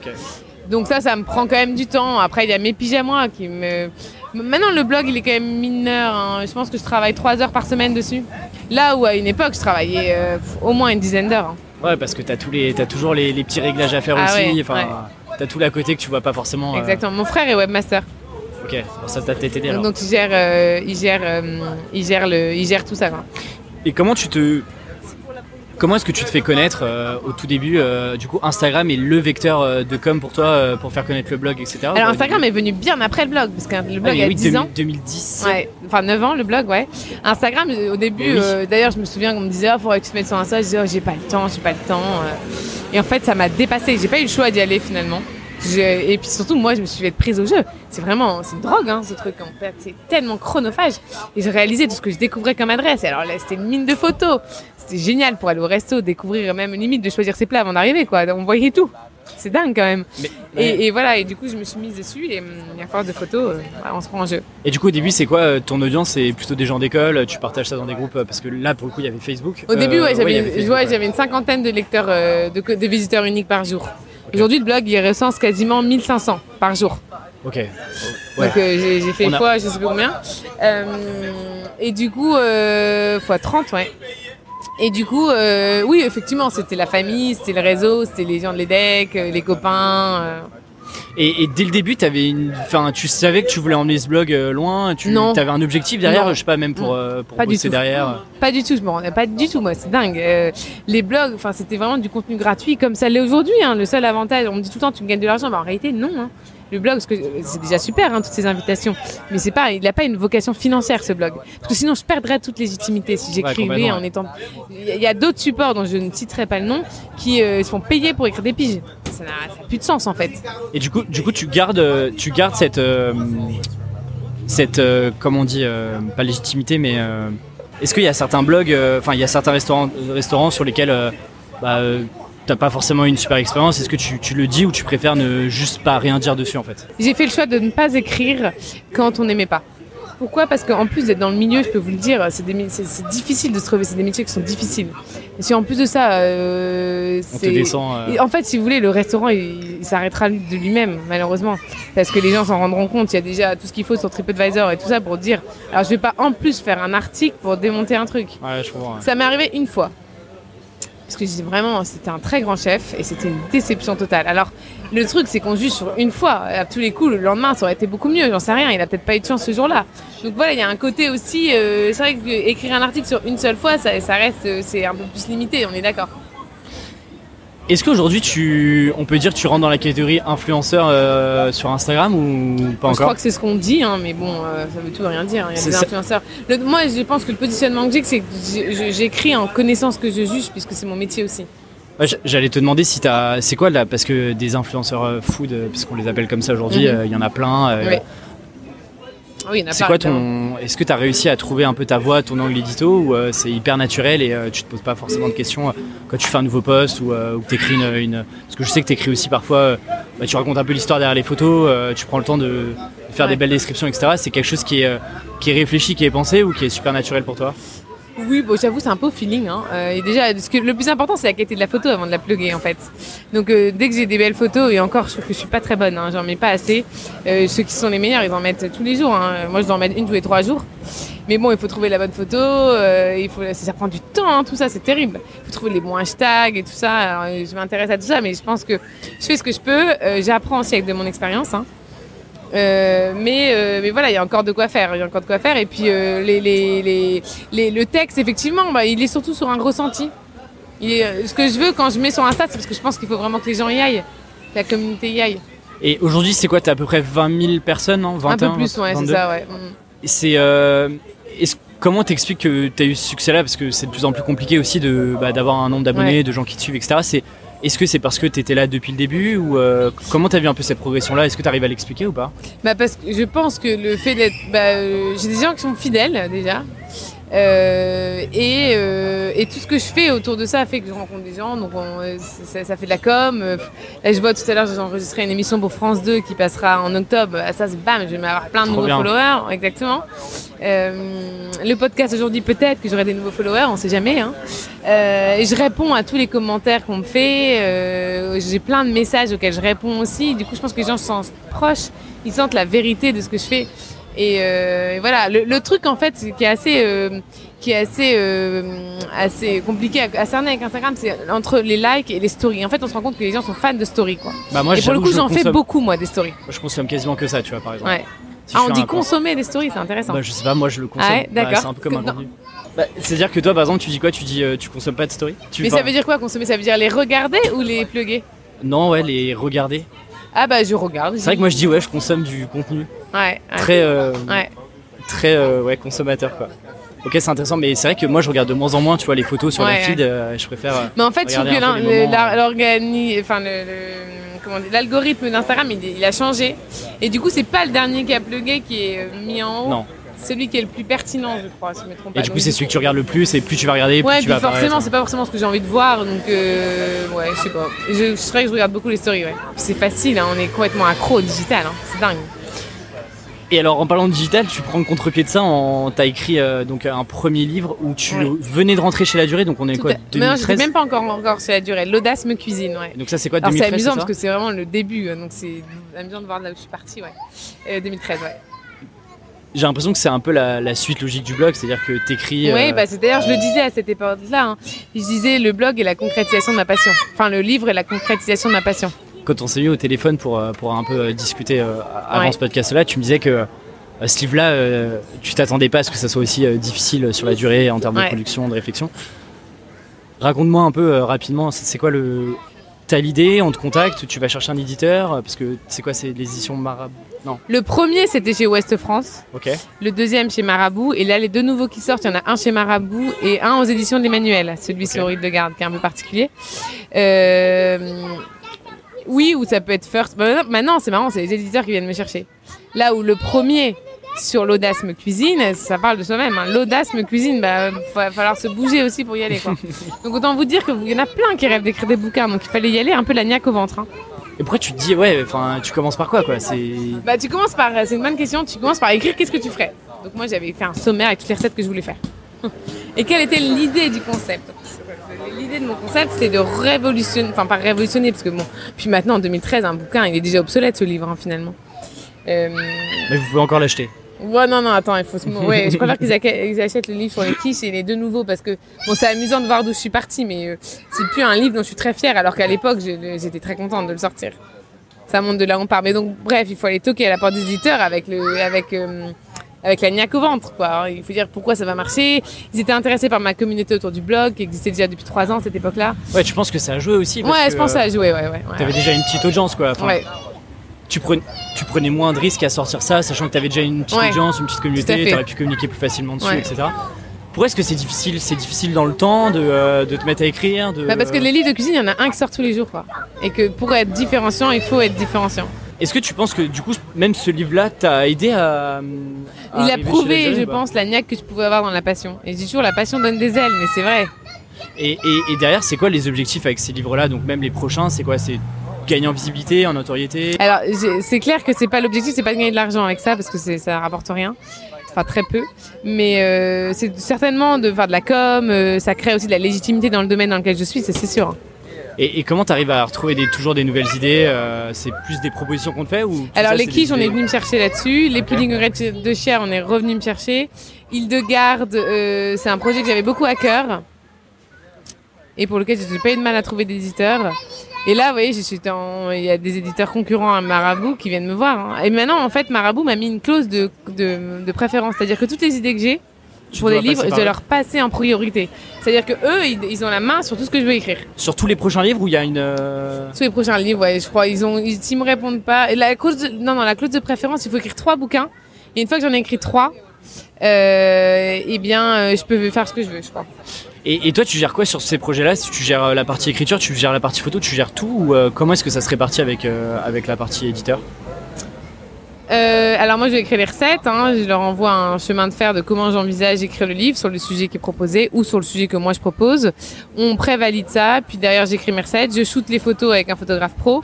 Donc ça, ça me prend quand même du temps. Après, il y a mes pyjamas qui me... Maintenant, le blog, il est quand même mineur. hein. Je pense que je travaille trois heures par semaine dessus. Là où, à une époque, je travaillais euh, au moins une dizaine d'heures. hein. Ouais, parce que t'as tous les, t'as toujours les, les petits réglages à faire Ah aussi. ouais, enfin, ouais. t'as tout l'à côté que tu vois pas forcément. euh, Exactement. Mon frère est webmaster. Ok, bon, ça t'a peut-être aidé alors. Donc, il gère, euh, il, gère, il, gère le, il gère tout ça. quoi. Et comment tu te. Comment est-ce que tu te fais connaître euh, au tout début euh, Du coup, Instagram est le vecteur euh, de com pour toi pour faire connaître le blog, etc. Alors Instagram est venu bien après le blog, parce que le blog Ah, a oui, 10 ans. 2000 2010. Ouais, enfin 9 ans le blog, ouais. Instagram, au début, Eh oui. d'ailleurs, je me souviens qu'on me disait, ah, faudrait que tu te mettes sur Insta. Je disais, oh, j'ai pas le temps, j'ai pas le temps. Et en fait, ça m'a dépassé. J'ai pas eu le choix d'y aller finalement. Je- Et puis surtout, moi, je me suis fait prise au jeu. C'est vraiment, c'est une drogue, hein, ce truc. En fait, c'est tellement chronophage. Et je réalisais tout ce que je découvrais comme adresse. Alors là, c'était une mine de photos. C'était génial pour aller au resto, découvrir même limite de choisir ses plats avant d'arriver, quoi. On voyait tout. C'est dingue quand même. Mais- Et, et voilà, et du coup, je me suis mise dessus et hum, à force de photos, euh, on se prend en jeu. Et du coup, au début, c'est quoi euh, ton audience? C'est plutôt des gens d'école Tu partages ça dans des groupes euh, Parce que là, pour le coup, il y avait Facebook. Au début, ouais, j'avais ouais. une cinquantaine de lecteurs, euh, de, visiteurs uniques par jour. Aujourd'hui, le blog, il recense quasiment 1500 par jour. Ok. Donc, j'ai fait a- fois, je sais pas combien. Et du coup, fois 30, ouais. Et du coup, euh, oui, effectivement, c'était la famille, c'était le réseau, c'était les gens de l'EDEC, euh, les copains. euh. Et, et dès le début, avais une... tu savais que tu voulais emmener ce blog euh, loin Tu Non. avais un objectif derrière Non. Je sais pas, même pour, euh, pour Pas du bosser tout. derrière. Pas du tout, je me rendais pas du tout, moi, c'est dingue. Euh, les blogs, enfin, c'était vraiment du contenu gratuit comme ça l'est aujourd'hui. Hein. Le seul avantage, on me dit tout le temps, tu gagnes de l'argent, mais en réalité, non. Hein. Le blog, parce que c'est déjà super, hein, toutes ces invitations, mais c'est pas, il n'a pas une vocation financière ce blog, parce que sinon je perdrais toute légitimité si j'écrivais complètement, en étant. Il y a- d'autres supports dont je ne citerai pas le nom qui euh, se font payer pour écrire des piges. Ça n'a plus de sens en fait. Et du coup, du coup, tu gardes, euh, tu gardes cette, euh, cette, euh, comment on dit, euh, pas légitimité, mais euh, est-ce qu'il y a certains blogs, euh, enfin, il y a certains restaurants, restaurants sur lesquels, euh, bah, euh, t'as pas forcément une super expérience. Est-ce que tu, tu le dis ou tu préfères ne juste pas rien dire dessus en fait? J'ai fait le choix de ne pas écrire quand on n'aimait pas. Pourquoi? Parce qu'en plus d'être dans le milieu, je peux vous le dire, c'est des mi- c'est- c'est difficile de se trouver, c'est des métiers qui sont difficiles. Et si en plus de ça, euh, On te descend. euh, En fait, si vous voulez, le restaurant, il, il s'arrêtera de lui-même, malheureusement. Parce que les gens s'en rendront compte. Il y a déjà tout ce qu'il faut sur TripAdvisor et tout ça pour dire. Alors, je vais pas en plus faire un article pour démonter un truc. Ouais, je comprends. Ça m'est arrivé une fois. Parce que vraiment, c'était un très grand chef et c'était une déception totale. Alors, le truc, c'est qu'on juge sur une fois. À tous les coups, le lendemain, ça aurait été beaucoup mieux. J'en sais rien. Il a peut-être pas eu de chance ce jour-là. Donc voilà, il y a un côté aussi. euh, c'est vrai que écrire un article sur une seule fois, ça, ça reste, euh, c'est un peu plus limité. On est d'accord. Est-ce qu'aujourd'hui, tu, on peut dire que tu rentres dans la catégorie influenceur euh, sur Instagram ou pas je encore crois que c'est ce qu'on dit, hein, mais bon, euh, ça veut tout rien dire. hein. Il y a des influenceurs. Le- moi, je pense que le positionnement que j'ai, c'est que je- j'écris en connaissance que je juge, puisque c'est mon métier aussi. Ouais, J'allais te demander si t'as, c'est quoi là, parce que des influenceurs euh, food, euh, puisqu'on les appelle comme ça aujourd'hui, Mhm. euh, il y en a plein. Oui. Oui, C'est quoi ton, est-ce que tu as réussi à trouver un peu ta voix, ton angle édito, ou euh, c'est hyper naturel et euh, tu te poses pas forcément de questions euh, quand tu fais un nouveau post ou, ou que t'écris une, une, parce que je sais que t'écris aussi parfois, bah, tu racontes un peu l'histoire derrière les photos, tu prends le temps de, faire Ouais. des belles descriptions, etc. C'est quelque chose qui est, qui est réfléchi, qui est pensé ou qui est super naturel pour toi? Oui, bon, j'avoue, c'est un peu au feeling. Hein. Euh, et déjà, le plus important, c'est la qualité de la photo avant de la plugger, en fait. Donc, euh, dès que j'ai des belles photos, et encore, je trouve que je suis pas très bonne, hein, j'en mets pas assez. Euh, ceux qui sont les meilleurs, ils en mettent tous les jours. Hein. Moi, je dois en mettre une tous les trois jours. Mais bon, il faut trouver la bonne photo, il faut, ça, prend du temps, tout ça, c'est terrible. Il faut trouver les bons hashtags et tout ça. Je m'intéresse à tout ça, mais je pense que je fais ce que je peux. J'apprends aussi avec de mon expérience. Euh, mais, euh, mais voilà, il y a encore de quoi faire. Il y a encore de quoi faire. Et puis euh, les, les, les, les- le texte, effectivement, bah, il est surtout sur un ressenti. Il est, euh, ce que je veux quand je mets sur Insta, c'est parce que je pense qu'il faut vraiment que les gens y aillent, que la communauté y aille. Et aujourd'hui, c'est quoi T'as à peu près 20 000 personnes, non? 21, un peu plus, ouais, c'est 22? ça, ouais. Mm. C'est est-ce- comment t'expliques que tu as eu ce succès-là? Parce que c'est de plus en plus compliqué aussi de bah, d'avoir un nombre d'abonnés, Ouais. de gens qui te suivent, etc. C'est est-ce que c'est parce que tu étais là depuis le début ou euh, comment t'as vu un peu cette progression-là? Est-ce que tu arrives à l'expliquer ou pas? Bah parce que je pense que le fait d'être, bah, euh, j'ai des gens qui sont fidèles déjà, Euh, et, euh, et tout ce que je fais autour de ça fait que je rencontre des gens, donc on, euh, ça, ça fait de la com. Euh, Là, je vois tout à l'heure, j'ai enregistré une émission pour France 2 qui passera en octobre. À ça, c'est bam, je vais avoir plein de Trop nouveaux bien. followers, exactement. Euh, le podcast aujourd'hui, peut-être que j'aurai des nouveaux followers, on sait jamais. Hein. Euh, et je réponds à tous les commentaires qu'on me fait. Euh, j'ai plein de messages auxquels je réponds aussi. Du coup, je pense que les gens se sentent proches, ils sentent la vérité de ce que je fais. Et, euh, et voilà, le, le truc en fait qui est assez, euh, qui est assez, euh, assez compliqué à, à cerner avec Instagram, c'est entre les likes et les stories. En fait, on se rend compte que les gens sont fans de stories, quoi. Bah moi, et pour le coup, j'en fais beaucoup moi des stories. Je consomme quasiment que ça, tu vois, par exemple. Ouais. Si Ah, on dit consommer les stories, c'est intéressant. Bah, je sais pas, moi je le consomme. Ah ouais, Bah, d'accord. c'est un peu comme un contenu. Bah, C'est-à-dire que toi, par exemple, tu dis quoi? Tu dis euh, tu consommes pas de story tu, Mais ça veut dire quoi consommer? Ça veut dire les regarder ou les plugger Non, ouais, les regarder. Ah bah je regarde. C'est vrai que moi je dis ouais, je consomme du contenu. Ouais. Très, euh, très euh, ouais, consommateur quoi. Ok, c'est intéressant, mais c'est vrai que moi je regarde de moins en moins, tu vois, les photos sur Ouais, la ouais. feed, euh, je préfère. Mais en fait, je trouve que enfin le, le- l'algorithme d'Instagram, il, il a changé. Et du coup, c'est pas le dernier qui a plugué qui est mis en haut. Non. Celui qui est le plus pertinent, je crois, si je me trompe pas. Et du coup, c'est celui que tu regardes le plus, et plus tu vas regarder, plus Ouais, tu vas forcément, c'est pas forcément ce que j'ai envie de voir, donc euh, ouais, je sais pas. Je, je vrai que je regarde beaucoup les stories, ouais. C'est facile, hein, on est complètement accro au digital, hein, c'est dingue. Et alors, en parlant de digital, tu prends le contre-pied de ça. En... T'as écrit euh, donc un premier livre où tu Ouais. venais de rentrer chez la durée, donc on est Tout quoi à- Mais non, j'étais 2013 même pas encore, encore sur la durée. L'audace me cuisine, ouais. Donc ça, c'est quoi Alors c'est 2013 amusant parce que c'est vraiment le début, hein, donc c'est amusant de voir de là où je suis partie, ouais. Euh, 2013, ouais. J'ai l'impression que c'est un peu la, la suite logique du blog, c'est-à-dire que t'écris. Oui, euh, bah, c'est d'ailleurs, je le disais à cette époque-là. hein. Je disais le blog est la concrétisation de ma passion. Enfin, le livre est la concrétisation de ma passion. Quand on s'est eu au téléphone pour, euh, pour un peu euh, discuter euh, avant Ouais. ce podcast-là, tu me disais que ce livre-là, tu t'attendais pas à ce que ça soit aussi difficile sur la durée en termes de production, de réflexion. Raconte-moi un peu rapidement, c'est quoi le. T'as l'idée, on te contacte, tu vas chercher un éditeur, parce que c'est quoi, c'est les éditions Marabout? Non, Le premier, c'était chez Ouest France. ok. Le deuxième chez Marabout. Et là, les deux nouveaux qui sortent, il y en a un chez Marabout et un aux éditions de l'Emmanuel. Celui Ok. sur Hildegarde, qui est un peu particulier. Euh, Oui, ou ça peut être First. Bah, non, Maintenant, c'est marrant, c'est les éditeurs qui viennent me chercher. Là où le premier sur l'audace me cuisine, ça parle de soi-même. hein. L'audace me cuisine, bah, va falloir se bouger aussi pour y aller. Quoi. Donc autant vous dire qu'il y en a plein qui rêvent d'écrire des bouquins, donc il fallait y aller un peu la niaque au ventre. hein. Et pourquoi tu te dis, ouais, enfin, tu commences par quoi, quoi? C'est. Bah, tu commences par, c'est une bonne question, tu commences par écrire qu'est-ce que tu ferais? Donc moi j'avais fait un sommaire avec toutes les recettes que je voulais faire. Et quelle était l'idée du concept? L'idée de mon concept c'était de révolutionner, enfin pas révolutionner parce que bon, puis maintenant en 2013 un bouquin il est déjà obsolète ce livre hein, finalement. Euh, Mais vous pouvez encore l'acheter. Ouais, non, non, attends, il faut se... Ouais, je préfère qu'ils achètent le livre sur les quiches et les deux nouveaux parce que, bon, c'est amusant de voir d'où je suis partie, mais euh, c'est plus un livre dont je suis très fière alors qu'à l'époque, j'étais très contente de le sortir. Ça montre de là où on part. Mais donc, bref, il faut aller toquer à la porte des éditeurs avec le, avec, euh, avec la niaque au ventre, quoi. Alors, il faut dire pourquoi ça va marcher. Ils étaient intéressés par ma communauté autour du blog qui existait déjà depuis trois ans à cette époque-là. Ouais, tu penses que ça a joué aussi parce Ouais, que, je pense euh, à jouer, ouais, ouais. ouais. T'avais déjà une petite audience, quoi. Enfin, Ouais. tu, prenais, tu prenais moins de risques à sortir ça, sachant que tu avais déjà une petite Ouais. audience, une petite communauté, fait. tu aurais pu communiquer plus facilement dessus, Ouais. etc. Pourquoi est-ce que c'est difficile C'est difficile dans le temps de, euh, de te mettre à écrire de... Bah, parce que les livres de cuisine, il y en a un qui sort tous les jours, quoi. Et que pour être différenciant, il faut être différenciant. Est-ce que tu penses que du coup, même ce livre-là t'a aidé à. à Il a prouvé, jeunes, je pense, la niaque que je pouvais avoir dans la passion. Et je dis toujours, la passion donne des ailes, mais c'est vrai. Et, et- et derrière, c'est quoi les objectifs avec ces livres-là? Donc, même les prochains, c'est quoi? C'est gagner en visibilité, en notoriété? Alors, c'est clair que c'est pas l'objectif, c'est pas de gagner de l'argent avec ça, parce que ça rapporte rien. Enfin, très peu. Mais euh, c'est certainement de faire de la com, euh, ça crée aussi de la légitimité dans le domaine dans lequel je suis, c'est sûr. Et, et comment t'arrives à retrouver des, toujours des nouvelles idées euh, C'est plus des propositions qu'on te fait ou Alors ça, les quiches, on est venu me chercher là-dessus. Les puddings au grès de chair, on est revenu me chercher. Île-de-Garde, euh, c'est un projet que j'avais beaucoup à cœur et pour lequel j'ai pas eu de mal à trouver d'éditeurs. Et là, vous voyez, je suis en- il y a des éditeurs concurrents à Marabout qui viennent me voir. hein. Et maintenant, en fait, Marabout m'a mis une clause de, de, de préférence, c'est-à-dire que toutes les idées que j'ai Tu pour des livres, je dois leur passer en priorité. C'est-à-dire que eux, ils, ils ont la main sur tout ce que je veux écrire. Sur tous les prochains livres où il y a une. euh, Tous les prochains livres, ouais, je crois, ils ont, ils, me répondent pas, et la clause, de, non, non, la clause de préférence, il faut écrire trois bouquins. Et une fois que j'en ai écrit trois, euh, eh bien, euh, je peux faire ce que je veux, je crois. Et, et toi, tu gères quoi sur ces projets-là? Si tu gères euh, la partie écriture, tu gères la partie photo, tu gères tout ou euh, comment est-ce que ça se répartit avec, avec la partie éditeur? Euh, alors moi, je vais écrire les recettes. Hein, je leur envoie un chemin de fer de comment j'envisage écrire le livre sur le sujet qui est proposé ou sur le sujet que moi je propose. On prévalide ça, puis derrière j'écris mes recettes. Je shoote les photos avec un photographe pro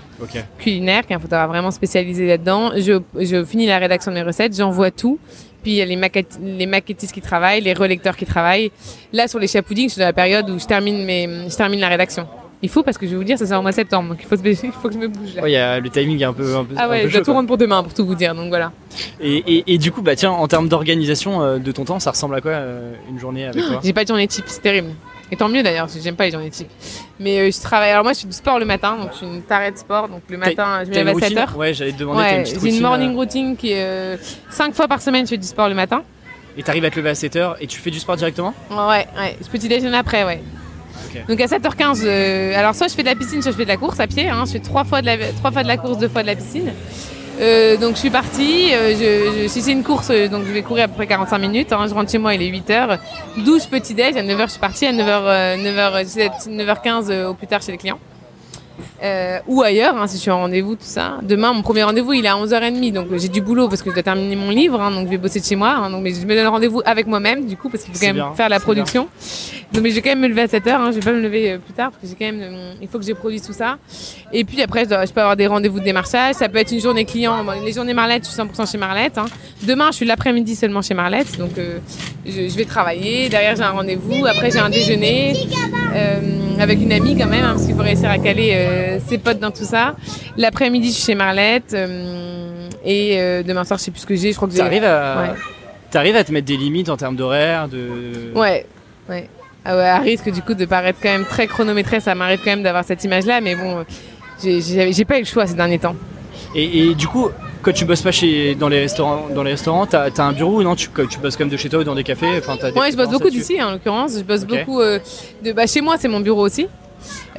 culinaire, qui est un photographe vraiment spécialisé là-dedans. Je, je finis la rédaction de mes recettes, j'envoie tout. Puis il y a les, maquett- les maquettistes qui travaillent, les relecteurs qui travaillent. Là, sur les chapoudings, je suis dans la période où je termine, mes, je termine la rédaction. Il faut, parce que je vais vous dire, ça sort au mois de septembre, donc il faut, se- il faut que je me bouge là. Ouais, y a, le timing est un peu. Un peu Ah un ouais, peu je dois chaud, tout rendre pour demain, pour tout vous dire, donc voilà. Et, et, et du coup, bah tiens, en termes d'organisation euh, de ton temps, ça ressemble à quoi euh, une journée avec toi? J'ai pas de journée type, c'est terrible. Et tant mieux d'ailleurs, j'aime pas les journées type. Mais euh, je travaille. Alors moi, je fais du sport le matin, donc je suis une tarée de sport. Donc le matin, je me lève à 7 routine? heures. Ouais, j'allais te demander. Ouais, j'ai une morning routine qui est 5 fois par semaine, je fais du sport le matin. Et t'arrives à te lever à 7h et tu fais du sport directement? Ouais, ouais. Je petit déjeuner après, ouais. Donc à 7h15, euh, alors soit je fais de la piscine, soit je fais de la course à pied. Hein. Je fais trois fois de la, trois fois de la course, deux fois de la piscine. Euh, donc je suis partie. euh, je, si c'est une course, donc je vais courir à peu près 45 minutes. hein. Je rentre chez moi, il est 8h. 12 petit déj. À 9h, je suis partie. À 9h, euh, 9h, 9h15 euh, au plus tard chez les clients. Euh, ou ailleurs, hein, si je suis en rendez-vous, tout ça. Demain, mon premier rendez-vous, il est à 11h30, donc euh, j'ai du boulot parce que je dois terminer mon livre, hein, donc je vais bosser de chez moi. hein, donc, mais je me donne rendez-vous avec moi-même, du coup, parce qu'il faut quand même bien, faire la bien. production. Donc, mais je vais quand même me lever à 7h, hein, je vais pas me lever euh, plus tard, parce que j'ai quand même, euh, il faut que j'ai produit tout ça. Et puis après, je, dois- je peux avoir des rendez-vous de démarchage, ça peut être une journée client. Les journées Marlette, je suis 100% chez Marlette. Demain, je suis l'après-midi seulement chez Marlette, donc euh, je, je vais travailler. Derrière, j'ai un rendez-vous. Après, j'ai un déjeuner euh, avec une amie quand même, parce qu'il faut réussir à caler ses potes dans tout ça. L'après-midi, je suis chez Marlette. euh, et euh, demain soir, je sais plus ce que j'ai. Je crois que j'ai. T'arrives à... Ouais. T'arrives à te mettre des limites en termes d'horaire de... Ouais, ouais. Ah ouais, à risque du coup de paraître quand même très chronométré, ça m'arrive quand même d'avoir cette image-là, mais bon, euh, j'ai- pas eu le choix ces derniers temps. Et, et du coup, quand tu bosses pas chez, dans les restaurants, dans les restaurants, t'as as un bureau ou non? Tu, tu bosses comme de chez toi ou dans des cafés? Enfin, t'as des Ouais, je bosse beaucoup d'ici en l'occurrence. Je bosse beaucoup euh, de. Bah, chez moi, c'est mon bureau aussi.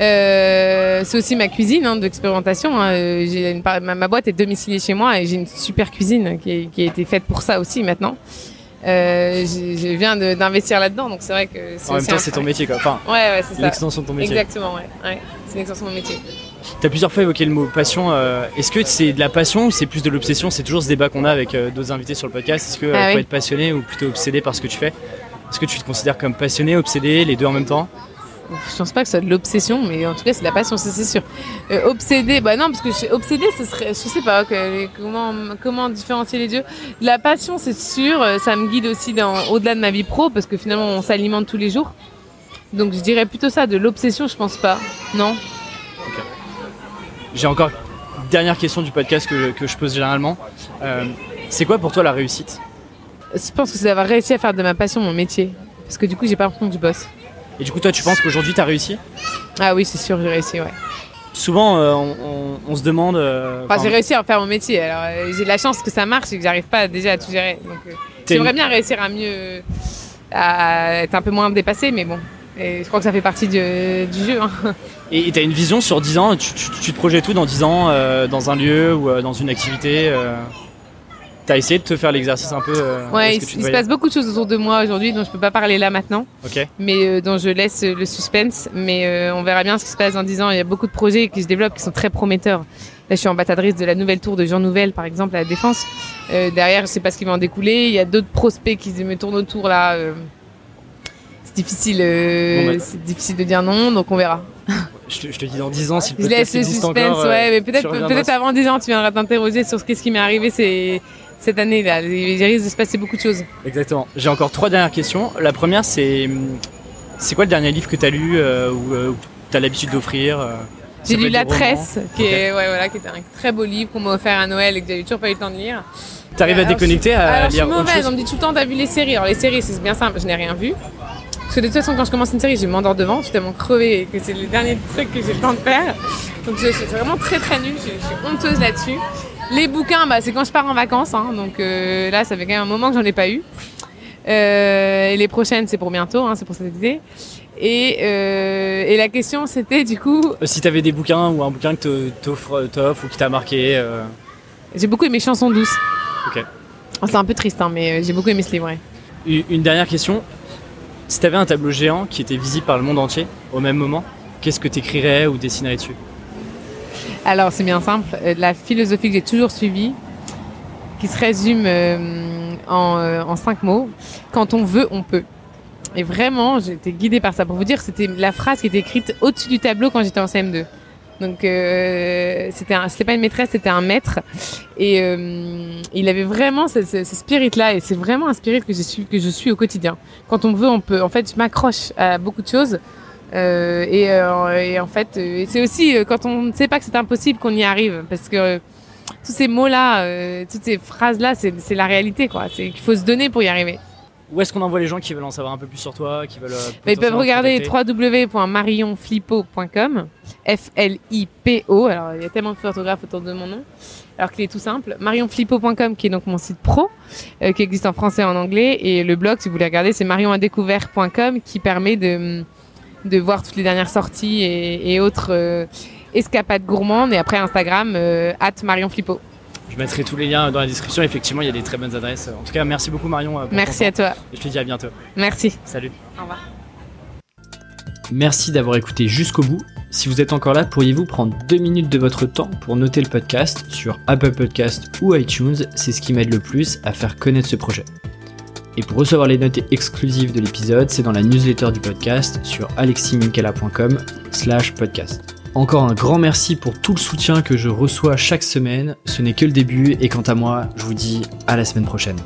Euh, c'est aussi ma cuisine hein, d'expérimentation. hein. Euh, j'ai une par- ma, ma boîte est domiciliée chez moi et j'ai une super cuisine qui, est- qui a été faite pour ça aussi maintenant. Euh, je viens de- d'investir là-dedans, donc c'est vrai que c'est En même temps, un c'est ton métier quoi. Enfin, Ouais, ouais, c'est ça. l'extension de ton métier. Exactement, ouais. ouais. C'est une extension de mon métier. T'as plusieurs fois évoqué le mot passion. euh, Est-ce que c'est de la passion ou c'est plus de l'obsession? C'est toujours ce débat qu'on a avec euh, d'autres invités sur le podcast. Est-ce qu'il Ah faut oui. être passionné ou plutôt obsédé par ce que tu fais? Est-ce que tu te considères comme passionné, obsédé, les deux en même temps? Je pense pas que ce soit de l'obsession, mais en tout cas, c'est de la passion, ça c'est sûr. Euh, obsédé, bah non, parce que obsédé, ce serait, je sais pas que- comment, comment différencier les deux. La passion, c'est sûr, euh, ça me guide aussi dans, au-delà de ma vie pro, parce que finalement, on s'alimente tous les jours. Donc, je dirais plutôt ça, de l'obsession, je pense pas. Non? J'ai encore une dernière question du podcast que, que je pose généralement. Euh, c'est quoi pour toi la réussite? Je pense que c'est d'avoir réussi à faire de ma passion mon métier. Parce que du coup, j'ai pas l'impression que je bosse. Et du coup, toi, tu penses qu'aujourd'hui, tu as réussi Ah oui, c'est sûr, j'ai réussi, ouais. Souvent, euh, on, on- on se demande. euh, Enfin, j'ai réussi à faire mon métier. Alors, euh, j'ai de la chance que ça marche et que j'arrive pas déjà à tout gérer. Donc, J'aimerais bien réussir à mieux, à être un peu moins dépassé, mais bon. Et je crois que ça fait partie du, du jeu. hein. Et tu as une vision sur 10 ans? Tu, tu- tu te projettes tout dans 10 ans Dans un lieu ou dans une activité Tu as essayé de te faire l'exercice un peu euh, Ouais, il, se passe beaucoup de choses autour de moi aujourd'hui dont je peux pas parler là maintenant, Ok. mais euh, dont je laisse le suspense. Mais euh, on verra bien ce qui se passe dans 10 ans. Il y a beaucoup de projets qui se développent qui sont très prometteurs. Là, je suis ambassadrice de la nouvelle tour de Jean Nouvel, par exemple, à la Défense. Euh, derrière, je sais pas ce qui va en découler. Il y a d'autres prospects qui me tournent autour là. c'est difficile, Bon, bah. c'est difficile de dire non, donc on verra. Je te, je te dis dans 10 ans si le Je laisse le suspense, encore. ouais, mais peut-être peut-être avant 10 ans, tu viendras t'interroger sur ce qui m'est arrivé ces- cette année-là. Il risque de se passer beaucoup de choses. Exactement. J'ai encore trois dernières questions. La première, c'est c'est quoi le dernier livre que tu as lu euh, ou euh, tu as l'habitude d'offrir euh, J'ai lu La. Tresse, qui, est, ouais, voilà, qui était un très beau livre qu'on m'a offert à Noël et que j'avais toujours pas eu le temps de lire. T'arrives à Alors, déconnecter, à Alors, je suis lire mauvaise, on me dit tout le temps, t'as vu les séries. Alors, les séries, c'est bien simple, je n'ai rien vu. Parce que de toute façon, quand je commence une série, je m'endors devant, je suis tellement crevée que c'est le dernier truc que j'ai le temps de faire. Donc, je suis vraiment très très nulle, je, je suis honteuse là-dessus. Les bouquins, bah, c'est quand je pars en vacances, hein, donc euh, là, ça fait quand même un moment que j'en ai pas eu. Euh, et les prochaines, c'est pour bientôt, hein, c'est pour cet été. Et, euh, et la question, c'était du coup, Si t'avais des bouquins ou un bouquin que te- t'offre t'offre ou qui t'a marqué. j'ai beaucoup aimé Chansons douces. Ok. Oh, c'est un peu triste, hein, mais j'ai beaucoup aimé ce livre. ouais. Une une dernière question. Si t'avais un tableau géant qui était visible par le monde entier au même moment, qu'est-ce que t'écrirais ou dessinerais dessus? Alors, c'est bien simple. Euh, La philosophie que j'ai toujours suivie, qui se résume euh, en, euh, en cinq mots. Quand on veut, on peut. Et vraiment, j'ai été guidée par ça. Pour vous dire, c'était la phrase qui était écrite au-dessus du tableau quand j'étais en CM2. Donc, euh, c'était pas une maîtresse, c'était un maître. Et il avait vraiment ce, ce spirit-là. Et c'est vraiment un spirit que je, suis, que je suis au quotidien. Quand on veut, on peut. En fait, je m'accroche à beaucoup de choses. Euh, et, euh, et en fait, euh, c'est aussi euh, quand on ne sait pas que c'est impossible qu'on y arrive. Parce que euh, tous ces mots-là, euh, toutes ces phrases-là, c'est la réalité. quoi. C'est qu'il faut se donner pour y arriver. où est-ce qu'on envoie les gens qui veulent en savoir un peu plus sur toi, qui veulent Bah, ils peuvent regarder www.marionflippo.com. F-L-I-P-O. Alors, il y a tellement de photographes autour de mon nom. Alors qu'il est tout simple. Marionflippo.com, qui est donc mon site pro, euh, qui existe en français et en anglais. Et le blog, si vous voulez regarder, c'est marionadécouvert.com, qui permet de, de voir toutes les dernières sorties et, et autres euh, escapades gourmandes. Et après, Instagram, euh, at marionflippo. Je mettrai tous les liens dans la description. Effectivement, il y a des très bonnes adresses. En tout cas, merci beaucoup Marion. euh, pour Merci à toi. Et je te dis à bientôt. Merci. Salut. Au revoir. Merci d'avoir écouté jusqu'au bout. Si vous êtes encore là, pourriez-vous prendre deux minutes de votre temps pour noter le podcast sur Apple Podcast ou iTunes? C'est ce qui m'aide le plus à faire connaître ce projet. Et pour recevoir les notes exclusives de l'épisode, c'est dans la newsletter du podcast sur aleximinkela.com slash podcast. Encore un grand merci pour tout le soutien que je reçois chaque semaine. Ce n'est que le début et quant à moi, je vous dis à la semaine prochaine.